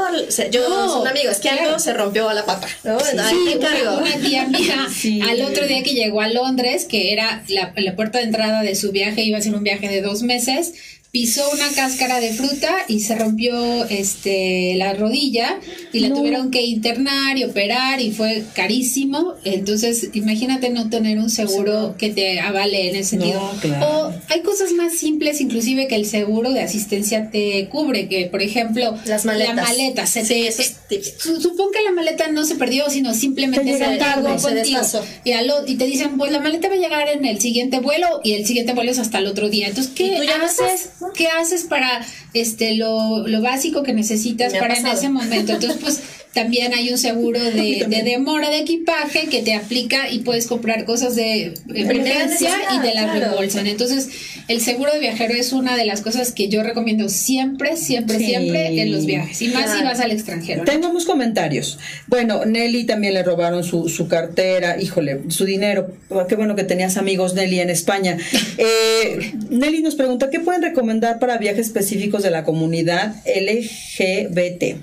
yo, No, un amigo, esquiando claro. se rompió la pata. ¿no? Sí. Sí, una, una tía mía Sí. al otro día que llegó a Londres, que era la, la puerta de entrada de su viaje, iba a ser un viaje de dos meses, pisó una cáscara de fruta y se rompió este la rodilla y la No. tuvieron que internar y operar y fue carísimo. Entonces, imagínate no tener un seguro que te avale en ese sentido. No, claro. O hay cosas más simples inclusive que el seguro de asistencia te cubre, que por ejemplo, Las maletas. la maleta se Sí, te- Supón que la maleta no se perdió, sino simplemente Te se tarde, se contigo. Y, a lo- y te dicen, pues la maleta va a llegar en el siguiente vuelo y el siguiente vuelo es hasta el otro día. Entonces, Y ¿qué tú ya no haces? ¿Qué haces para este lo, lo básico que necesitas para en ese momento? Entonces, pues También hay un seguro de, de demora de equipaje que te aplica y puedes comprar cosas de emergencia y de la claro. reembolsan. Entonces, el seguro de viajero es una de las cosas que yo recomiendo siempre, siempre, Sí. siempre en los viajes. Y más si vas al extranjero. ¿no? Tenemos comentarios. Bueno, Nelly también le robaron su, su cartera, híjole, su dinero. Qué bueno que tenías amigos, Nelly, en España. Eh, Nelly nos pregunta, ¿qué pueden recomendar para viajes específicos de la comunidad LGBT?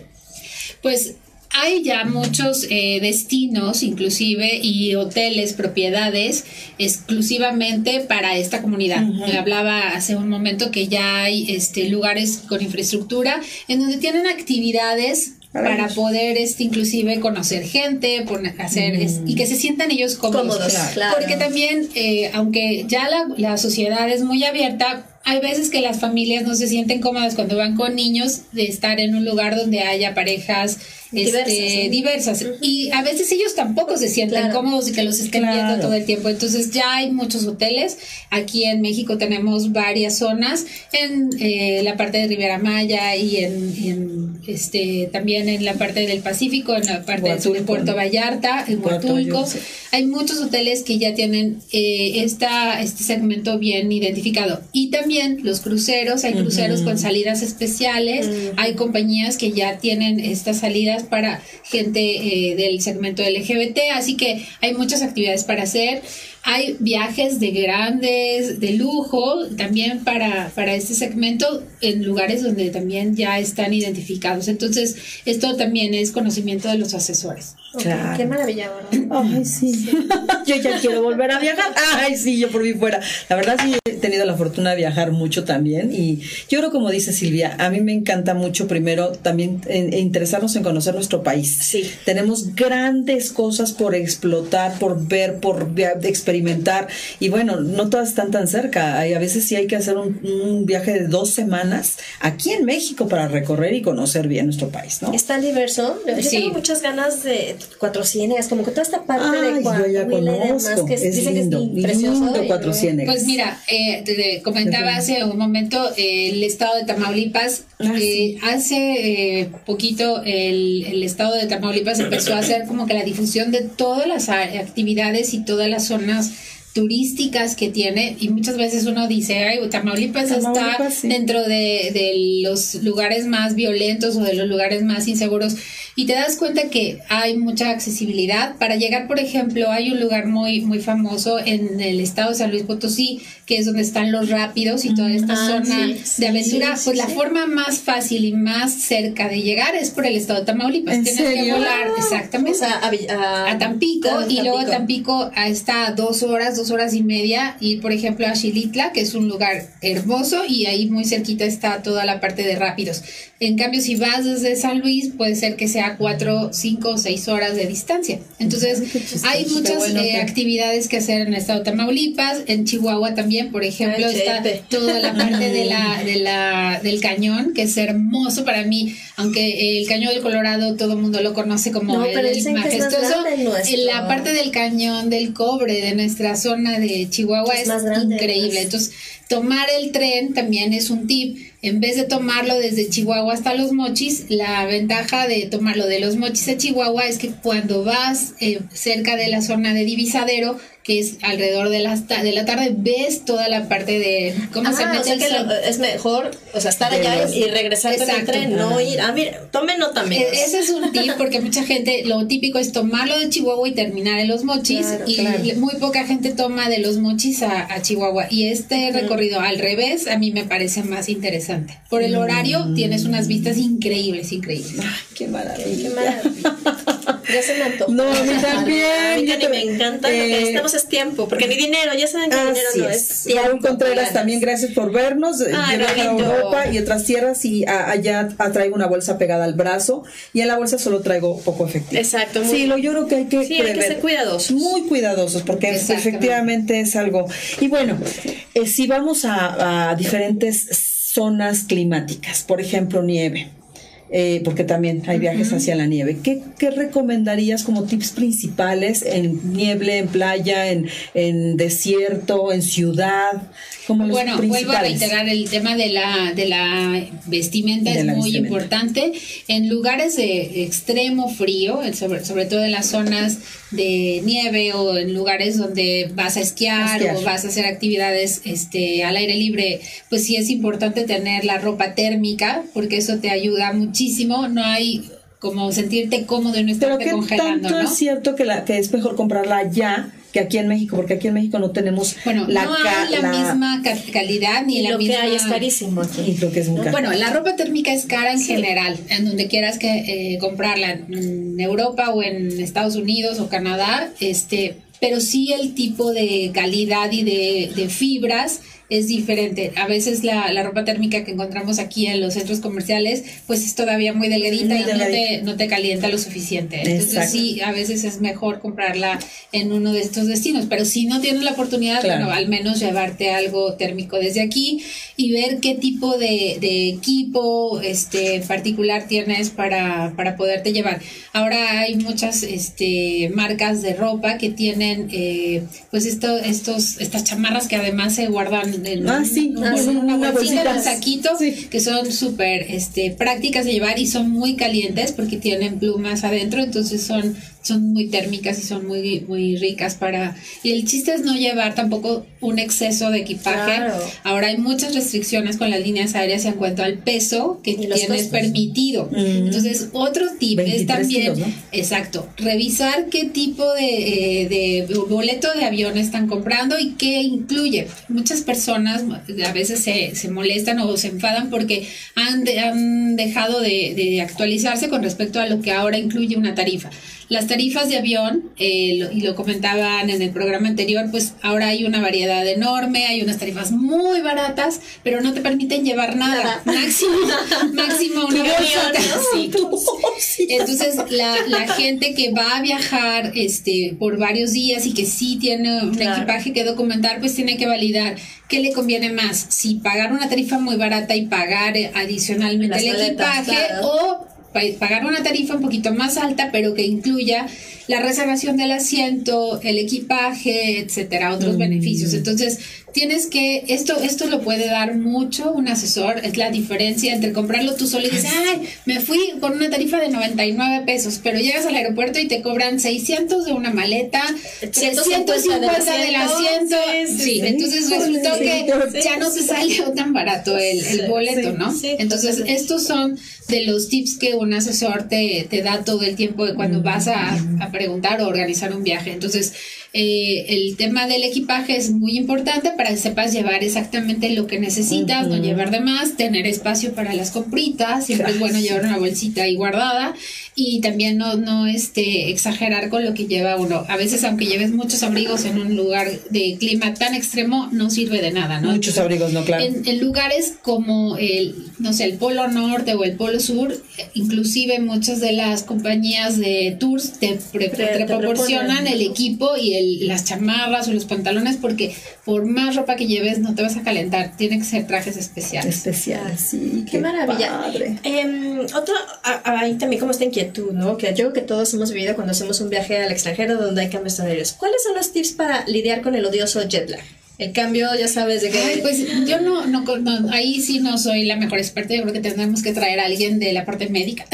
Pues hay ya muchos eh, destinos, inclusive, y hoteles, propiedades exclusivamente para esta comunidad. Me hablaba hace un momento que ya hay este, lugares con infraestructura en donde tienen actividades Para poder este inclusive conocer gente hacer es- y que se sientan ellos cómodos, Cómodos, claro. porque también eh, aunque ya la, la sociedad es muy abierta hay veces que las familias no se sienten cómodas cuando van con niños de estar en un lugar donde haya parejas este, Diversas, ¿sí? diversas. Y a veces ellos tampoco se sienten Claro. cómodos y que los estén Claro. viendo todo el tiempo. Entonces ya hay muchos hoteles. Aquí en México tenemos varias zonas en eh, la parte de Ribera Maya y en, en, este también en la parte del Pacífico, en la parte Huatulco, de Puerto. Vallarta, en Huatulco. Sí. Hay muchos hoteles que ya tienen eh, esta, este segmento bien identificado. Y también los cruceros, hay cruceros con salidas especiales, hay compañías que ya tienen estas salidas para gente eh, del segmento LGBT, así que hay muchas actividades para hacer. Hay viajes de grandes, de lujo, también para, para este segmento en lugares donde también ya están identificados. Entonces, esto también es conocimiento de los asesores. Ok, Claro. Qué maravilla, ¿verdad? Ay, sí. yo ya quiero volver a viajar. Ay, sí, yo por mí fuera. La verdad sí he tenido la fortuna de viajar mucho también y yo creo como dice Silvia, a mí me encanta mucho primero también en- en interesarnos en conocer nuestro país. Sí. Tenemos grandes cosas por explotar, por ver, por experimentar y bueno, no todas están tan cerca. Hay, a veces sí hay que hacer un, un viaje de dos semanas aquí en México para recorrer y conocer bien nuestro país, ¿no? Está diverso. Yo Sí. tengo muchas ganas de Cuatro Ciénegas, como que toda esta parte Ay, de yo ya conozco. que Es dicen lindo, que es precioso. lindo y- Cuatro Ciénegas. Pues mira, eh, te, te comentaba hace un momento eh, el estado de Tamaulipas. Ah, eh, sí. Hace eh, poquito el, el estado de Tamaulipas empezó a hacer como que la difusión de todas las actividades y todas las zonas turísticas que tiene y muchas veces uno dice, ay, Tamaulipas, está sí. dentro de, de los lugares más violentos o de los lugares más inseguros y te das cuenta que hay mucha accesibilidad. Para llegar, por ejemplo, hay un lugar muy, muy famoso en el estado de San Luis Potosí, que es donde están los rápidos y toda esta Ah, zona sí, sí, de aventura. sí, pues la forma más fácil y más cerca de llegar es por el estado de Tamaulipas. ¿En Tienes que serio? volar, O exactamente sea, a, Vi- a- a Tampico a y luego Tampico a está a dos horas, dos horas y media ir por ejemplo a Xilitla que es un lugar hermoso y ahí muy cerquita está toda la parte de rápidos. En cambio si vas desde San Luis puede ser que sea cuatro, cinco o seis horas de distancia. Entonces hay muchas bueno eh, actividades que hacer en el estado de Tamaulipas, en Chihuahua también por ejemplo Ay, está toda la parte de la, de la, del cañón, que es hermoso para mí, aunque el cañón del Colorado todo el mundo lo conoce como No, el majestuoso. en la parte del cañón del cobre de nuestra zona de Chihuahua Es increíble. Entonces, tomar el tren también es un tip. En vez de tomarlo desde Chihuahua hasta Los Mochis, la ventaja de tomarlo de Los Mochis a Chihuahua es que cuando vas eh, cerca de la zona de divisadero, que es alrededor de, ta- de la tarde, ves toda la parte de cómo se Ah, mete o sea el que sol. lo- es mejor, o sea, estar allá y regresar con el tren, no ir. Ah, mira, tome nota, amigos. E- Ese es un tip porque mucha gente, lo típico es tomarlo de Chihuahua y terminar en los mochis Claro, y claro. muy poca gente toma de los mochis a, a Chihuahua y este recorrido al revés a mí me parece más interesante. Por el horario tienes unas vistas increíbles, increíbles. Ay, qué maravilla. Qué maravilla. Ya se me antojó. No, a mí también. A mí Yo también me encanta. Lo que Eh, necesitamos es tiempo, porque ni dinero, ya saben que dinero Así no es. es. Raúl Contreras, también gracias por vernos. Yo Ay, viajé a. Europa y otras tierras y a- allá traigo una bolsa pegada al brazo y en la bolsa solo traigo poco efectivo. Exacto, muy- Sí, lo yo creo que hay que Sí, hay que ser cuidadosos. Muy cuidadosos porque efectivamente es algo. Y bueno, eh, si vamos a, a diferentes zonas climáticas, por ejemplo, nieve. Eh, porque también hay viajes hacia la nieve. ¿Qué, qué recomendarías como tips principales en nieve, en playa, en, en desierto, en ciudad? Como los Bueno, vuelvo a reiterar el tema de la, de la vestimenta, De es la muy vestimenta. importante. En lugares de extremo frío, sobre, sobre todo en las zonas de nieve o en lugares donde vas a esquiar, Esquiar. o vas a hacer actividades este, al aire libre, pues sí es importante tener la ropa térmica porque eso te ayuda muchísimo. No hay como sentirte cómodo y no Pero estarte congelando, tanto ¿no? es cierto que, la, que es mejor comprarla allá que aquí en México, porque aquí en México no tenemos Bueno, la, no hay la, misma ca- calidad ni Y la lo misma... que hay es carísimo aquí. Y creo que es muy caro. Bueno, la ropa térmica es cara en general, en donde quieras que eh, comprarla, en Europa o en Estados Unidos o Canadá, este, pero sí el tipo de calidad y de, de fibras es diferente. A veces la, la ropa térmica que encontramos aquí en los centros comerciales, pues es todavía muy delgadita Muy y no te, no te calienta lo suficiente. Entonces Exacto. sí, a veces es mejor comprarla en uno de estos destinos, pero si no tienes la oportunidad, Claro. bueno, al menos llevarte algo térmico desde aquí y ver qué tipo de, de equipo este, particular tienes para, para poderte llevar. Ahora hay muchas este, marcas de ropa que tienen eh, pues esto, estos, estas chamarras que además se guardan en, Ah, sí, ah, una, bolsita, saquito, Sí. que son súper este, prácticas de llevar y son muy calientes porque tienen plumas adentro, entonces son son muy térmicas y son muy, muy ricas para... Y el chiste es no llevar tampoco un exceso de equipaje. Claro. Ahora hay muchas restricciones con las líneas aéreas en cuanto al peso que tienes costos. permitido. Mm. Entonces, otro tip es 23 también, kilos, ¿no? exacto, revisar qué tipo de, eh, de boleto de avión están comprando y qué incluye. Muchas personas a veces se, se molestan o se enfadan porque han, de- han dejado de, de actualizarse con respecto a lo que ahora incluye una tarifa. Las tarifas de avión, eh, lo- y lo comentaban en el programa anterior, pues ahora hay una variedad enorme, hay unas tarifas muy baratas, pero no te permiten llevar nada. Nada. Máximo, máximo una. Entonces, la, la gente que va a viajar este, por varios días y que sí tiene un Claro. equipaje que documentar, pues tiene que validar qué le conviene más, si pagar una tarifa muy barata y pagar eh, adicionalmente Las el equipaje claro. o pagar una tarifa un poquito más alta, pero que incluya la reservación del asiento, el equipaje, etcétera, otros Mm. beneficios. Entonces, tienes que, esto, esto lo puede dar mucho un asesor, es la diferencia entre comprarlo tú solo y dices, ay, me fui con una tarifa de 99 pesos, pero llegas al aeropuerto y te cobran 600 de una maleta, 350 del asiento. Sí, sí, Sí, sí. entonces resultó que ya no te salió tan barato el, el boleto, ¿no? sí, Entonces, estos son de los tips que un asesor te, te da todo el tiempo de cuando vas a, a preguntar o organizar un viaje. Entonces, eh, el tema del equipaje es muy importante para que sepas llevar exactamente lo que necesitas, no llevar de más, tener espacio para las compritas, siempre es bueno llevar una bolsita ahí guardada y también no, no este, exagerar con lo que lleva uno. A veces, aunque lleves muchos abrigos en un lugar de clima tan extremo, no sirve de nada, ¿no? Muchos abrigos, ¿no? Claro. En, en lugares como el, no sé, el Polo Norte o el Polo Sur, inclusive muchas de las compañías de tours te, pre- Pre- te te proporcionan el equipo y el- las chamarras o los pantalones porque por más ropa que lleves no te vas a calentar, tiene que ser trajes especiales. Especial, sí. Qué, maravilla. padre. Em, otro, ahí también como esta inquietud, ¿no? Que yo creo que todos hemos vivido cuando hacemos un viaje al extranjero donde hay cambios horarios. ¿Cuáles son los tips para lidiar con el odioso jet lag? El cambio, ya sabes, de que... Ay, pues yo no, no, no, ahí sí no soy la mejor experta, yo creo que tendremos que traer a alguien de la parte médica.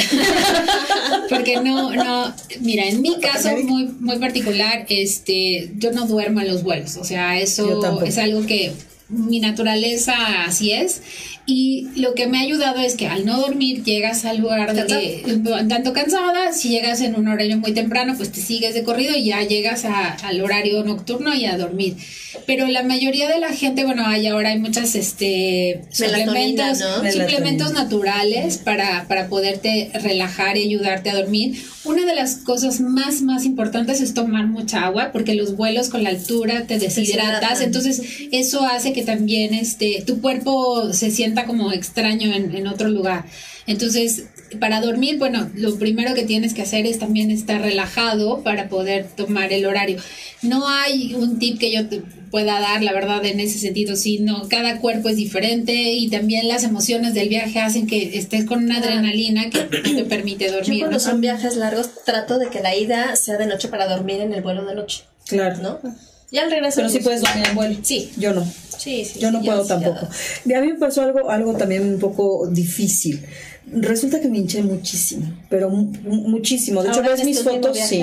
Porque no, no, mira, en mi caso muy, muy particular, este, yo no duermo en los vuelos, o sea, eso es algo que mi naturaleza así es y lo que me ha ayudado es que al no dormir llegas al lugar de tanto cansada, si llegas en un horario muy temprano pues te sigues de corrido y ya llegas a- al horario nocturno y a dormir. Pero la mayoría de la gente, bueno, hay ahora hay muchas este suplementos, ¿no? suplementos naturales para, para poderte relajar y ayudarte a dormir. Una de las cosas más, más importantes es tomar mucha agua, porque los vuelos con la altura te deshidratas, entonces eso hace que también este, tu cuerpo se sienta como extraño en, en otro lugar. Entonces, para dormir, bueno, lo primero que tienes que hacer es también estar relajado para poder tomar el horario. No hay un tip que yo te pueda dar, la verdad, en ese sentido, sino cada cuerpo es diferente y también las emociones del viaje hacen que estés con una adrenalina que no te permite Yo dormir. cuando ¿no? son viajes largos trato de que la ida sea de noche para dormir en el vuelo de noche, Claro. ¿no? Ya al regreso. Pero sí pues, puedes dormir en vuelo. Sí. Yo no. Sí, sí. Yo no puedo tampoco. ya. Y a mí me pasó algo, algo también un poco difícil. Resulta que me hinché muchísimo, pero mu- mu- muchísimo. De hecho, ¿Ahora ves mis fotos, sí.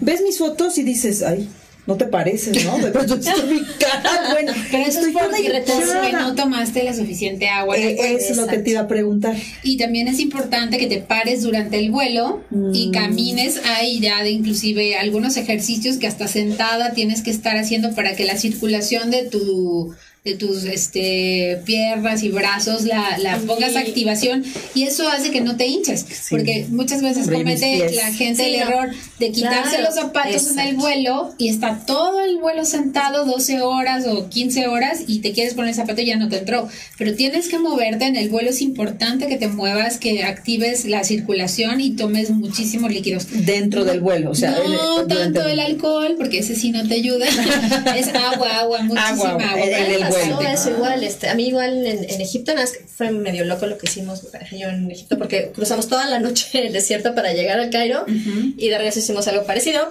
Ves mis fotos y dices, ay, no te pareces, ¿no? De pronto estoy mi cara, bueno, Pero eso estoy es que no tomaste la suficiente agua. Eh, es lo que te iba a preguntar. Y también es importante que te pares durante el vuelo Mm. y camines. Hay ya de inclusive algunos ejercicios que hasta sentada tienes que estar haciendo para que la circulación de tu de tus este piernas y brazos la, la pongas a activación y eso hace que no te hinches porque muchas veces Hombre, comete la gente Sí, el no. error de quitarse Claro, los zapatos en el vuelo y está todo el vuelo sentado 12 horas o 15 horas y te quieres poner el zapato y ya no te entró. Pero tienes que moverte en el vuelo, es importante que te muevas, que actives la circulación y tomes muchísimos líquidos. Dentro del vuelo, o sea, no tanto el- alcohol, porque ese sí no te ayuda. es agua, agua, muchísima Agua, el eso igual, este, a mí igual en, en Egipto, fue medio loco lo que hicimos yo en Egipto, porque cruzamos toda la noche el desierto para llegar al Cairo y de regreso hicimos algo parecido.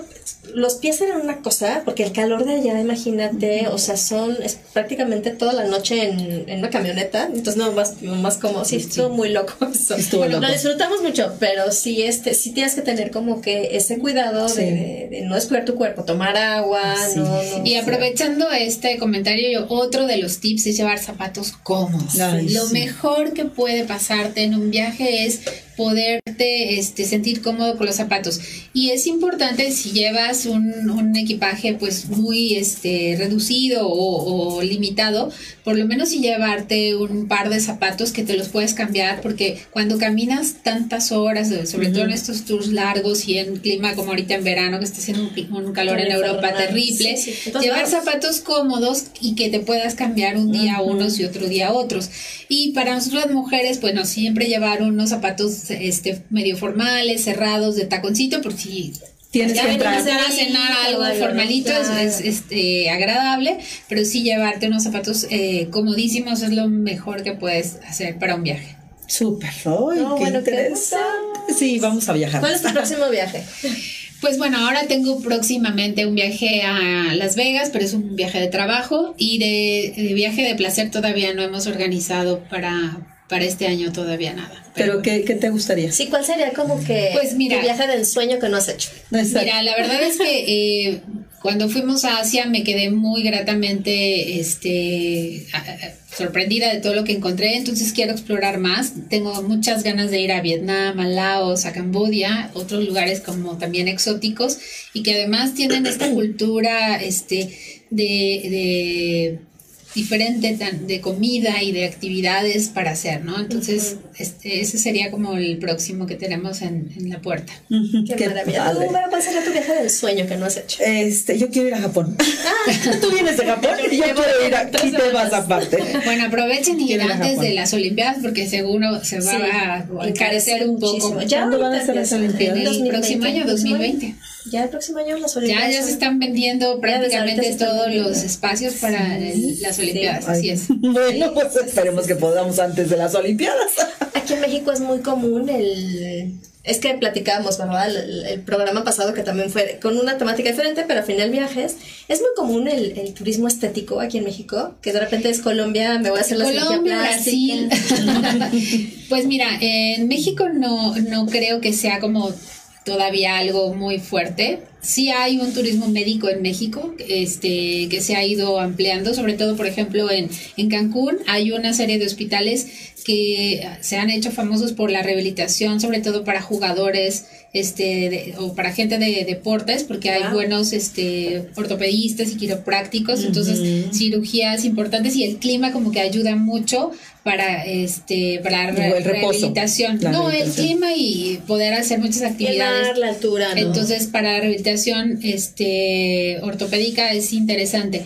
Los pies eran una cosa, porque el calor de allá, imagínate, o sea, son es prácticamente toda la noche en, en una camioneta, entonces no, más, más como, sí, estuvo muy loco eso. Sí, estuvo Bueno, loco. Lo disfrutamos mucho, pero sí, este, sí tienes que tener como que ese cuidado Sí. de, de- de no descuidar tu cuerpo, tomar agua, Sí. no, no, Y aprovechando este comentario, yo- otro de los tips es llevar zapatos cómodos. Lo mejor que puede pasarte en un viaje es poderte este, sentir cómodo con los zapatos. Y es importante si llevas un, un equipaje pues muy este, reducido o, o limitado, por lo menos si llevarte un par de zapatos que te los puedes cambiar, porque cuando caminas tantas horas, sobre todo en estos tours largos y en clima como ahorita en verano, que está haciendo un, un calor en Europa terrible, Sí, sí, llevar lados. zapatos cómodos y que te puedas cambiar un día a unos y otro día a otros. Y para nosotros las mujeres, bueno, siempre llevar unos zapatos este medio formales, cerrados, de taconcito, por si Tienes ya que entrar. a cenar algo formalito, es- claro. es, este, agradable, pero sí llevarte unos zapatos eh, comodísimos es lo mejor que puedes hacer para un viaje. Súper. No, qué bueno, qué interesante. Sí, vamos a viajar. ¿Cuál es tu próximo viaje? Pues bueno, ahora tengo próximamente un viaje a Las Vegas, pero es un viaje de trabajo y de, de viaje de placer todavía no hemos organizado para, para este año todavía nada. Pero ¿qué, qué te gustaría? Sí, ¿cuál sería como que Pues mira. tu viaje del sueño que no has hecho? Exacto. Mira, la verdad es que eh, cuando fuimos a Asia me quedé muy gratamente este, sorprendida de todo lo que encontré, entonces quiero explorar más. Tengo muchas ganas de ir a Vietnam, a Laos, a Camboya, otros lugares como también exóticos y que además tienen esta cultura este, de, de diferente tan- de comida y de actividades para hacer, ¿no? Entonces, este, ese sería como el próximo que tenemos en, en la puerta. Ujú, Qué, qué maravilla. padre. Tú, Vero, ¿Cuál sería tu viaje del sueño que no has hecho? Este, yo quiero ir a Japón. Tú vienes de Japón y yo quiero ir a y te vas aparte. Bueno, aprovechen y a antes de las Olimpiadas porque seguro se va Sí, a encarecer un poco. muchísimo. Ya ¿Cuándo van a ser las. Olimpiadas? En el 2020, próximo año, 2020. Ya el próximo año las Ya, Olimpiadas. ya se son- están vendiendo prácticamente se todos los espacios para el- las Olimpiadas, así es. Bueno, pues esperemos que podamos antes de las Olimpiadas. Aquí en México es muy común el... Es que platicábamos, ¿verdad? El, el programa pasado que también fue con una temática diferente, pero al final viajes. Es muy común el, el turismo estético aquí en México, que de repente es Colombia, me voy a hacer la Colombia. Brasil. pues mira, en México no, no creo que sea como todavía algo muy fuerte. Sí hay un turismo médico en México este, que se ha ido ampliando, sobre todo, por ejemplo, en, en Cancún hay una serie de hospitales que se han hecho famosos por la rehabilitación, sobre todo para jugadores este, de- o para gente de deportes, porque hay buenos este, ortopedistas y quiroprácticos, entonces cirugías importantes y el clima como que ayuda mucho para este para Digo, el reposo, rehabilitación. la no, el clima y poder hacer muchas actividades. La altura, ¿no? Entonces, para la rehabilitación este, ortopédica es interesante.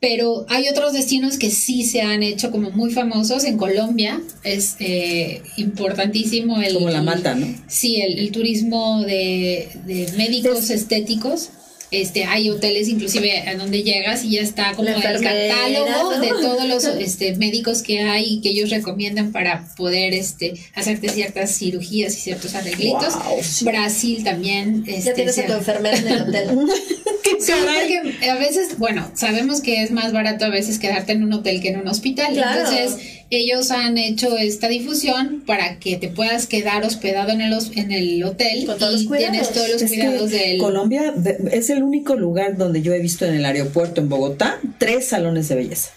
Pero hay otros destinos que sí se han hecho como muy famosos. En Colombia es eh, importantísimo el... Como la mata, ¿no? Sí, el, el turismo de, de médicos estéticos. Este, hay hoteles inclusive a donde llegas y ya está como el catálogo ¿no? de todos los este, médicos que hay y que ellos recomiendan para poder este, hacerte ciertas cirugías y ciertos arreglitos. Wow. Brasil también. Ya este, tienes se a tu enfermera en el hotel. Sí, porque a veces, bueno, sabemos que es más barato a veces quedarte en un hotel que en un hospital. Claro. Entonces, ellos han hecho esta difusión para que te puedas quedar hospedado en el, en el hotel Con todos los y cuidados. tienes todos los Es cuidados que del... Colombia es el único lugar donde yo he visto en el aeropuerto en Bogotá tres salones de belleza.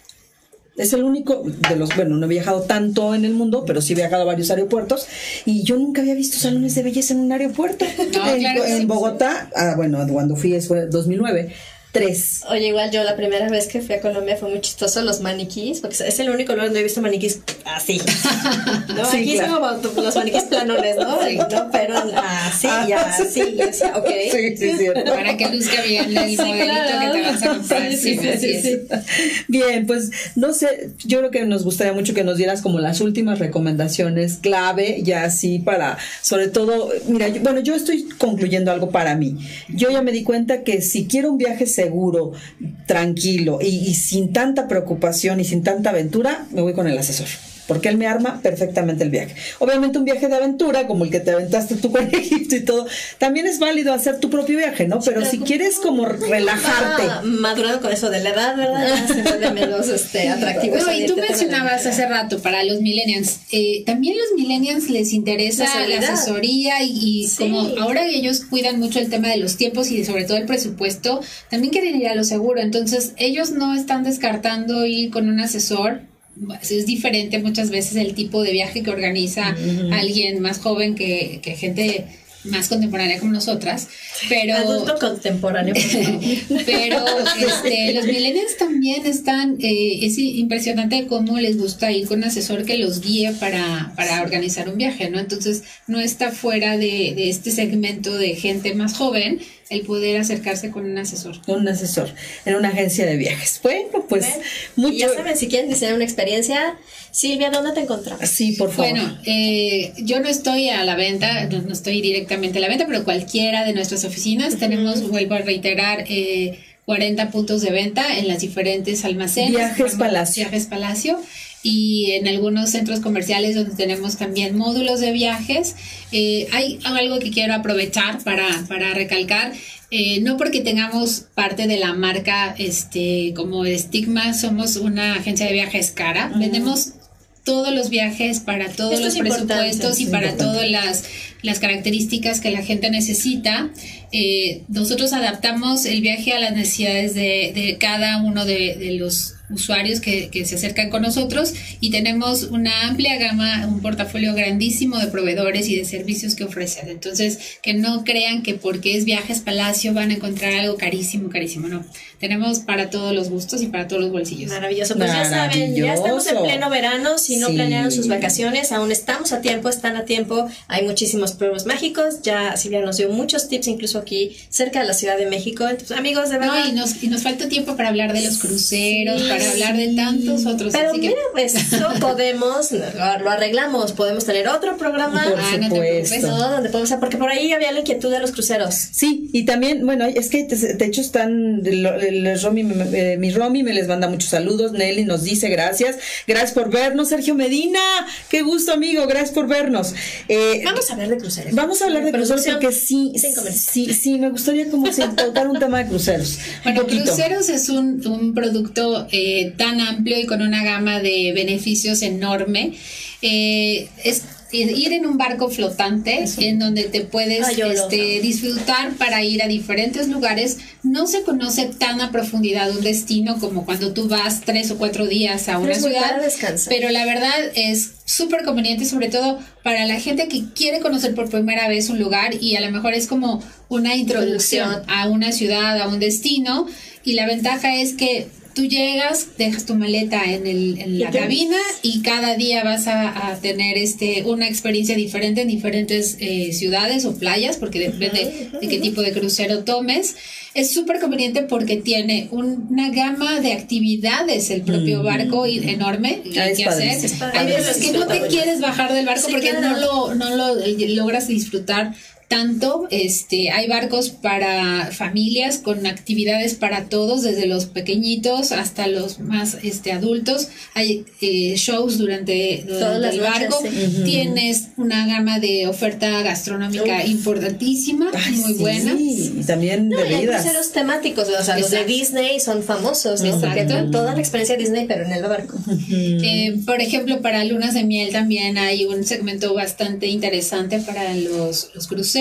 Es el único de los, bueno, no he viajado tanto en el mundo, pero sí he viajado a varios aeropuertos y yo nunca había visto salones de belleza en un aeropuerto. No, en, claro que en sí. Bogotá, ah, bueno, cuando fui fue 2009, tres. Oye, igual yo la primera vez que fui a Colombia fue muy chistoso los maniquís, porque es el único lugar donde he visto maniquís así. ¿no? Sí, Aquí claro. son como los maniquís planones, ¿no? Sí. ¿no? Pero así, Ah, así, así, ok. Sí, sí, cierto. Para que luzca bien el Sí, modelito claro. que te vas a comprar. Sí, sí, sí, sí, sí. Bien, pues no sé, yo creo que nos gustaría mucho que nos dieras como las últimas recomendaciones clave, ya así para, sobre todo, mira, yo- bueno, yo estoy concluyendo algo para mí. Yo ya me di cuenta que si quiero un viaje seguro, tranquilo y, y sin tanta preocupación y sin tanta aventura, me voy con el asesor. Porque él me arma perfectamente el viaje. Obviamente un viaje de aventura, como el que te aventaste tú con Egipto y todo, también es válido hacer tu propio viaje, ¿no? Pero si quieres como relajarte. Ah, madurando con eso de la edad, ¿verdad? Se vuelve menos este, atractivo. Bueno, y tú mencionabas hace rato para los millennials, eh, también los millennials les interesa La asesoría y, y Sí. como ahora ellos cuidan mucho el tema de los tiempos y de, sobre todo el presupuesto, también quieren ir a lo seguro. Entonces, ellos no están descartando ir con un asesor. Es diferente muchas veces el tipo de viaje que organiza alguien más joven que, que gente más contemporánea como nosotras, pero Adulto contemporáneo. pero este, los millennials también están, eh, es impresionante cómo les gusta ir con un asesor que los guíe para, para organizar un viaje, ¿no? Entonces no está fuera de, de este segmento de gente más joven el poder acercarse con un asesor. un asesor en una agencia de viajes. Bueno, pues Bueno, mucho. Ya saben, si quieren diseñar una experiencia, Silvia, ¿dónde te encontramos? Sí, por favor. Bueno, eh, yo no estoy a la venta, no, no estoy directamente a la venta, pero cualquiera de nuestras oficinas tenemos, vuelvo a reiterar, eh, 40 puntos de venta en las diferentes almacenes. Viajes Palacio. Viajes Palacio. Y en algunos centros comerciales donde tenemos también módulos de viajes. Eh, hay algo que quiero aprovechar para, para recalcar. Eh, no porque tengamos parte de la marca este, como estigma, somos una agencia de viajes cara. Vendemos todos los viajes para todos Esto los presupuestos y para todas las, las características que la gente necesita. Eh, nosotros adaptamos el viaje a las necesidades de, de cada uno de, de los usuarios que, que se acercan con nosotros y tenemos una amplia gama, un portafolio grandísimo de proveedores y de servicios que ofrecen. Entonces, que no crean que porque es Viajes Palacio van a encontrar algo carísimo, carísimo, no. Tenemos para todos los gustos y para todos los bolsillos. Maravilloso. Pues ya saben, ya estamos en Maravilloso. pleno verano. Si no Sí. planearon sus vacaciones, aún estamos a tiempo, están a tiempo. Hay muchísimos pueblos mágicos. Ya Silvia nos dio muchos tips, incluso aquí cerca de la Ciudad de México. Entonces, amigos, de verdad. No, y nos, y nos falta tiempo para hablar de los cruceros, Sí, para hablar de tantos otros. Pero que- mira, pues eso podemos, lo, arreglamos. Podemos tener otro programa. Por Ah, no te supuesto. ¿no? Donde podemos, porque por ahí había la inquietud de los cruceros. Sí, y también, bueno, es que te- de hecho están, lo- el Romy, me- eh, mi Romy me les manda muchos saludos, Nelly nos dice gracias, gracias por vernos, Sergio Medina, qué gusto amigo, gracias por vernos. Eh, Vamos a hablar de cruceros. Vamos a hablar de cruceros porque sí, sí, sí, me gustaría como si tocar un tema de cruceros. Bueno. Cruceros es un, un producto eh, tan amplio y con una gama de beneficios enorme. Eh, es ir en un barco flotante en donde te puedes Ay, lo este, disfrutar para ir a diferentes lugares. No se conoce tan a profundidad un destino como cuando tú vas tres o cuatro días a una muy ciudad. Pero la verdad es súper conveniente, sobre todo para la gente que quiere conocer por primera vez un lugar y a lo mejor es como una Introducción. a una ciudad, a un destino. Y la ventaja es que tú llegas, dejas tu maleta en, el, en la cabina y cada día vas a, a tener este una experiencia diferente en diferentes eh, ciudades o playas, porque depende de qué tipo de crucero tomes. Es súper conveniente porque tiene un- una gama de actividades el propio barco y- enorme Ah, que hacer. Hay veces que no te quieres bajar del barco Sí, porque claro. no lo, no lo logras disfrutar tanto. Este, hay barcos para familias con actividades para todos, desde los pequeñitos hasta los más este, adultos. Hay eh, shows durante, durante Todas las el noches, barco. sí. Tienes una gama de oferta gastronómica importantísima, Ay, muy sí, buena. Y también No, y hay bebidas. cruceros temáticos, o sea, los de. Disney son famosos, ¿no? Porque Exacto. toda la experiencia Disney, pero en el barco. Eh, por ejemplo, para lunas de miel también hay un segmento bastante interesante para los, los cruceros.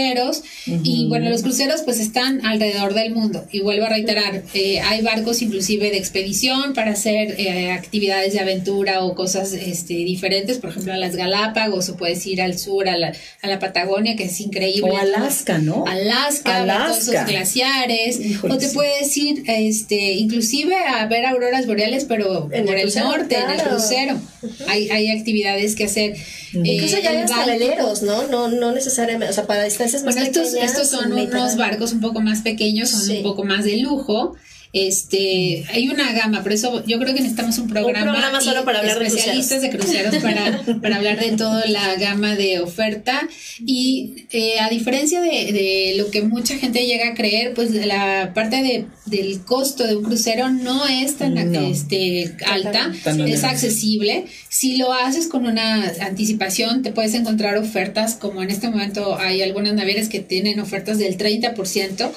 Y bueno, los cruceros pues están alrededor del mundo. Y vuelvo a reiterar, eh, hay barcos inclusive de expedición para hacer eh, actividades de aventura o cosas este, diferentes. Por ejemplo, a las Galápagos o puedes ir al sur, a la, a la Patagonia, que es increíble. O Alaska, ¿no? Alaska, Alaska. glaciares. Híjole, o te puedes ir este, inclusive a ver auroras boreales, pero En por el el, norte, en el claro. crucero. hay, hay actividades que hacer. Incluso Eh, ya hay hasta veleros, ¿no? No, no necesariamente, o sea, para distancias más Bueno, estos, pequeñas. estos son unos barcos un poco más pequeños, son Sí. un poco más de lujo. Este, hay una gama, por eso yo creo que necesitamos un programa, programa solo para hablar de especialistas de cruceros para, para hablar de toda la gama de oferta y eh, a diferencia de, de lo que mucha gente llega a creer, pues la parte de, del costo de un crucero no es tan No. este, alta, Tan es accesible. Si lo haces con una anticipación, te puedes encontrar ofertas, como en este momento hay algunas navieras que tienen ofertas del 30%.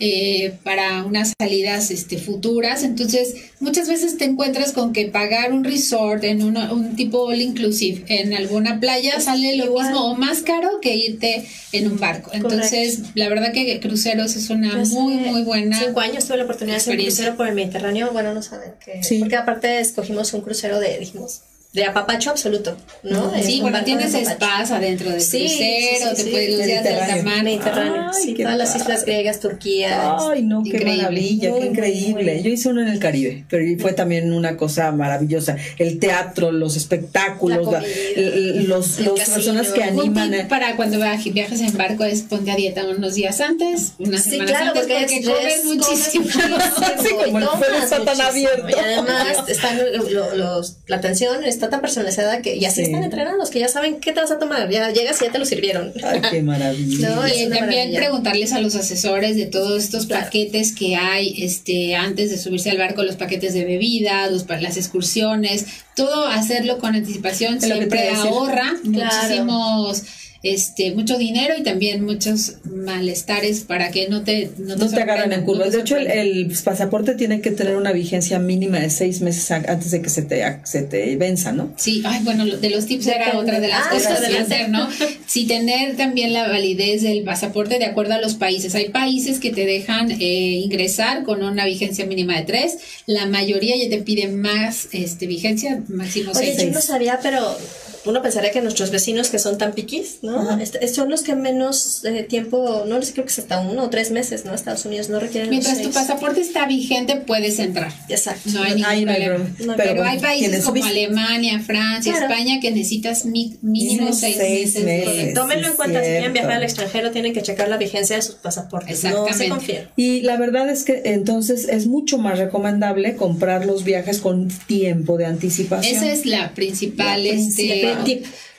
Eh, para unas salidas este, futuras. Entonces, muchas veces te encuentras con que pagar un resort en una- un tipo all inclusive en alguna playa sale lo Igual. mismo o más caro que irte en un barco. Entonces, la verdad que cruceros es una Yo hace muy, muy buena. Cinco años tuve la oportunidad de hacer un crucero por el Mediterráneo. Bueno, no saben que. Sí. Porque aparte escogimos un crucero de, dijimos, de apapacho absoluto, ¿no? Es Sí, un bueno, tienes spas adentro del Sí, crucero, sí, sí, te puedes los días de alta Mediterráneo. mar. Mediterráneo, Ay, todas las islas griegas, Turquía. Ay, no, qué Increíble. maravilla, qué increíble. Yo hice uno en el Caribe, pero fue también una cosa maravillosa. El teatro, los espectáculos, La la- comida, l- los, los casino. personas que Un Un animan. a- para cuando viaje- viajes en barco es ponte a dieta unos días antes, unas Sí, semanas claro, antes, porque, porque, es- comes es- muchísimo. Sí, como el está tan muchísimo. abierto. Y además están lo- los, la atención está tan personalizada que y así Sí. están entrenados que ya saben qué te vas a tomar. Ya llegas y ya te lo sirvieron. Ay, qué maravilla. No, y también maravilla. preguntarles a los asesores de todos estos Claro. paquetes que hay este antes de subirse al barco, los paquetes de bebidas, los, pa- las excursiones, todo hacerlo con anticipación siempre ahorra Claro. muchísimos este mucho dinero y también muchos malestares para que no te no te, No te agarran en curvas. no De hecho, el, pasaporte tiene que tener una vigencia mínima de seis meses antes de que se te, se te venza, ¿no? Sí, ay, bueno, lo- de los tips era otra de las Ah, cosas que adelante. hacer, ¿no? Sí, tener también la validez del pasaporte de acuerdo a los países. Hay países que te dejan eh, ingresar con una vigencia mínima de tres, la mayoría ya te pide más este, vigencia, máximo Oye, seis. yo no sabía, pero uno pensaría que nuestros vecinos que son tan piquis, ¿no? Este- son los que menos eh, tiempo, no les creo que es hasta uno o tres meses, ¿no? Estados Unidos no requieren los Mientras tu pasaporte está vigente, puedes entrar. Exacto. No hay ningún hay problema. problema. No, Pero, Pero hay países como. Alemania, Francia, Claro. España que necesitas mi- mínimo seis, seis meses. de- meses. Tómenlo en cuenta, si quieren viajar al extranjero tienen que checar la vigencia de sus pasaportes. No se Exactamente. confíen. Y la verdad es que entonces es mucho más recomendable comprar los viajes con tiempo de anticipación. Esa es la principal, La este,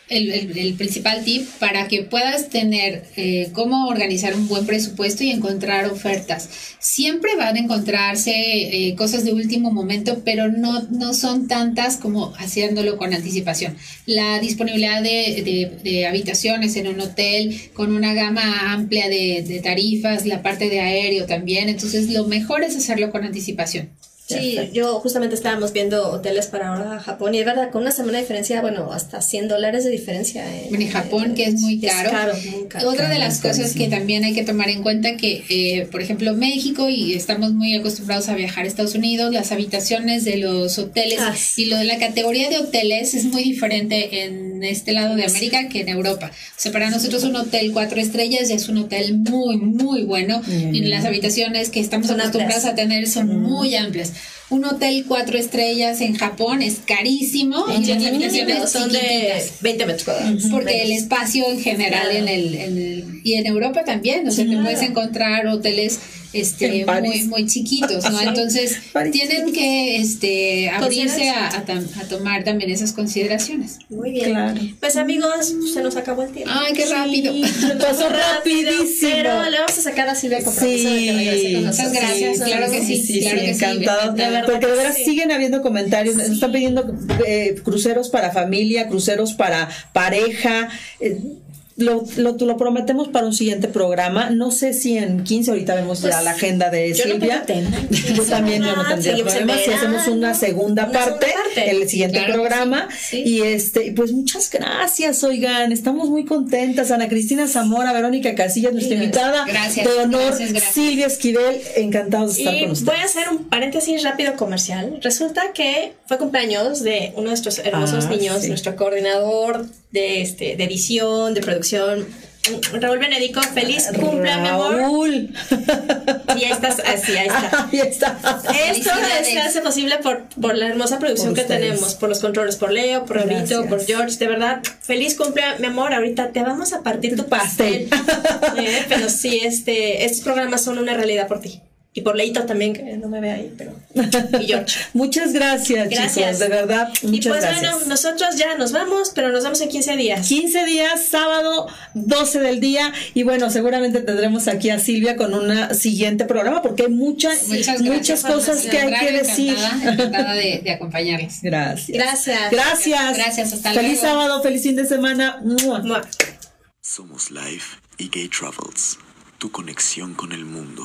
El, principal tip para que puedas tener eh, cómo organizar un buen presupuesto y encontrar ofertas. Siempre van a encontrarse eh, cosas de último momento, pero no, no son tantas como haciéndolo con anticipación. La disponibilidad de, de- habitaciones en un hotel con una gama amplia de tarifas, la parte de aéreo también, entonces lo mejor es hacerlo con anticipación. Sí, yo justamente estábamos viendo hoteles para ahora Japón y es verdad, con una semana de diferencia, bueno, hasta 100 dólares de diferencia. En, en Japón, que es muy caro. muy caro. Otra de las Caro, cosas que también hay que tomar en cuenta que, eh, por ejemplo, México y estamos muy acostumbrados a viajar a Estados Unidos, las habitaciones de los hoteles Ah, y lo de la categoría de hoteles es muy diferente en este lado de América que en Europa. O sea, para nosotros un hotel cuatro estrellas es un hotel muy, muy bueno y las habitaciones que estamos Son acostumbrados amplias. a tener son muy amplias. Un hotel cuatro estrellas en Japón es carísimo y las habitaciones son de chiquititas. 20 metros cuadrados. Porque el espacio en general Claro. en el, en el- y en Europa también, o sea, te puedes encontrar hoteles este muy muy chiquitos, ¿no? Sí. Entonces París. tienen que este abrirse a, a tam- a tomar también esas consideraciones. Muy bien. Claro. Pues amigos, se nos acabó el tiempo. Ay, qué rápido. Se Pasó rapidísimo. Pero le vamos a sacar a Silvia con permiso de que regrese con nosotros. Muchas gracias, Sí, claro que sí, claro que sí, encantado. de verdad Porque de sí. siguen habiendo comentarios, nos están pidiendo eh, cruceros para familia, cruceros para pareja. eh, lo, lo, lo prometemos para un siguiente programa. No sé si en 15, ahorita vemos ya Pues, la agenda de yo no Silvia. yo también yo no tendría Seguimos en problema si hacemos una segunda Una parte, segunda parte. el siguiente Claro programa. sí, sí. Y este, pues muchas gracias, oigan, estamos muy contentas. Ana Cristina Zamora, Verónica Casillas, nuestra invitada gracias, de honor, gracias, gracias. Silvia Esquivel, encantados de estar Y con ustedes. voy a hacer un paréntesis rápido comercial. Resulta que fue cumpleaños de uno de nuestros hermosos Ah, niños, nuestro coordinador de, este, de edición, de producción, Raúl Benedico. Feliz cumple, mi amor. Raúl. Y ahí estás, así, ahí está. Ahí está. Esto se hace posible por, por la hermosa producción Por que ustedes. tenemos, por los controles, por Leo, por Gracias. por George. De verdad, feliz cumple, mi amor. Ahorita te vamos a partir tu Pastel. pastel. Eh, pero sí, este, estos programas son una realidad por ti. Y por Leito también, que no me ve ahí, pero. Y George. Muchas gracias, Gracias. chicos, de verdad. y Muchas pues gracias. bueno, nosotros ya nos vamos, pero nos vamos en 15 días. 15 días, sábado, 12 del día. Y bueno, seguramente tendremos aquí a Silvia con un siguiente programa porque hay muchas, Muchas, muchas cosas que hay que decir. Encantada, encantada de, de acompañarles. Gracias. Gracias. Gracias. Gracias, hasta Feliz luego. sábado, feliz fin de semana. ¡Mua! Mua. Somos Life y Gay Travels, tu conexión con el mundo.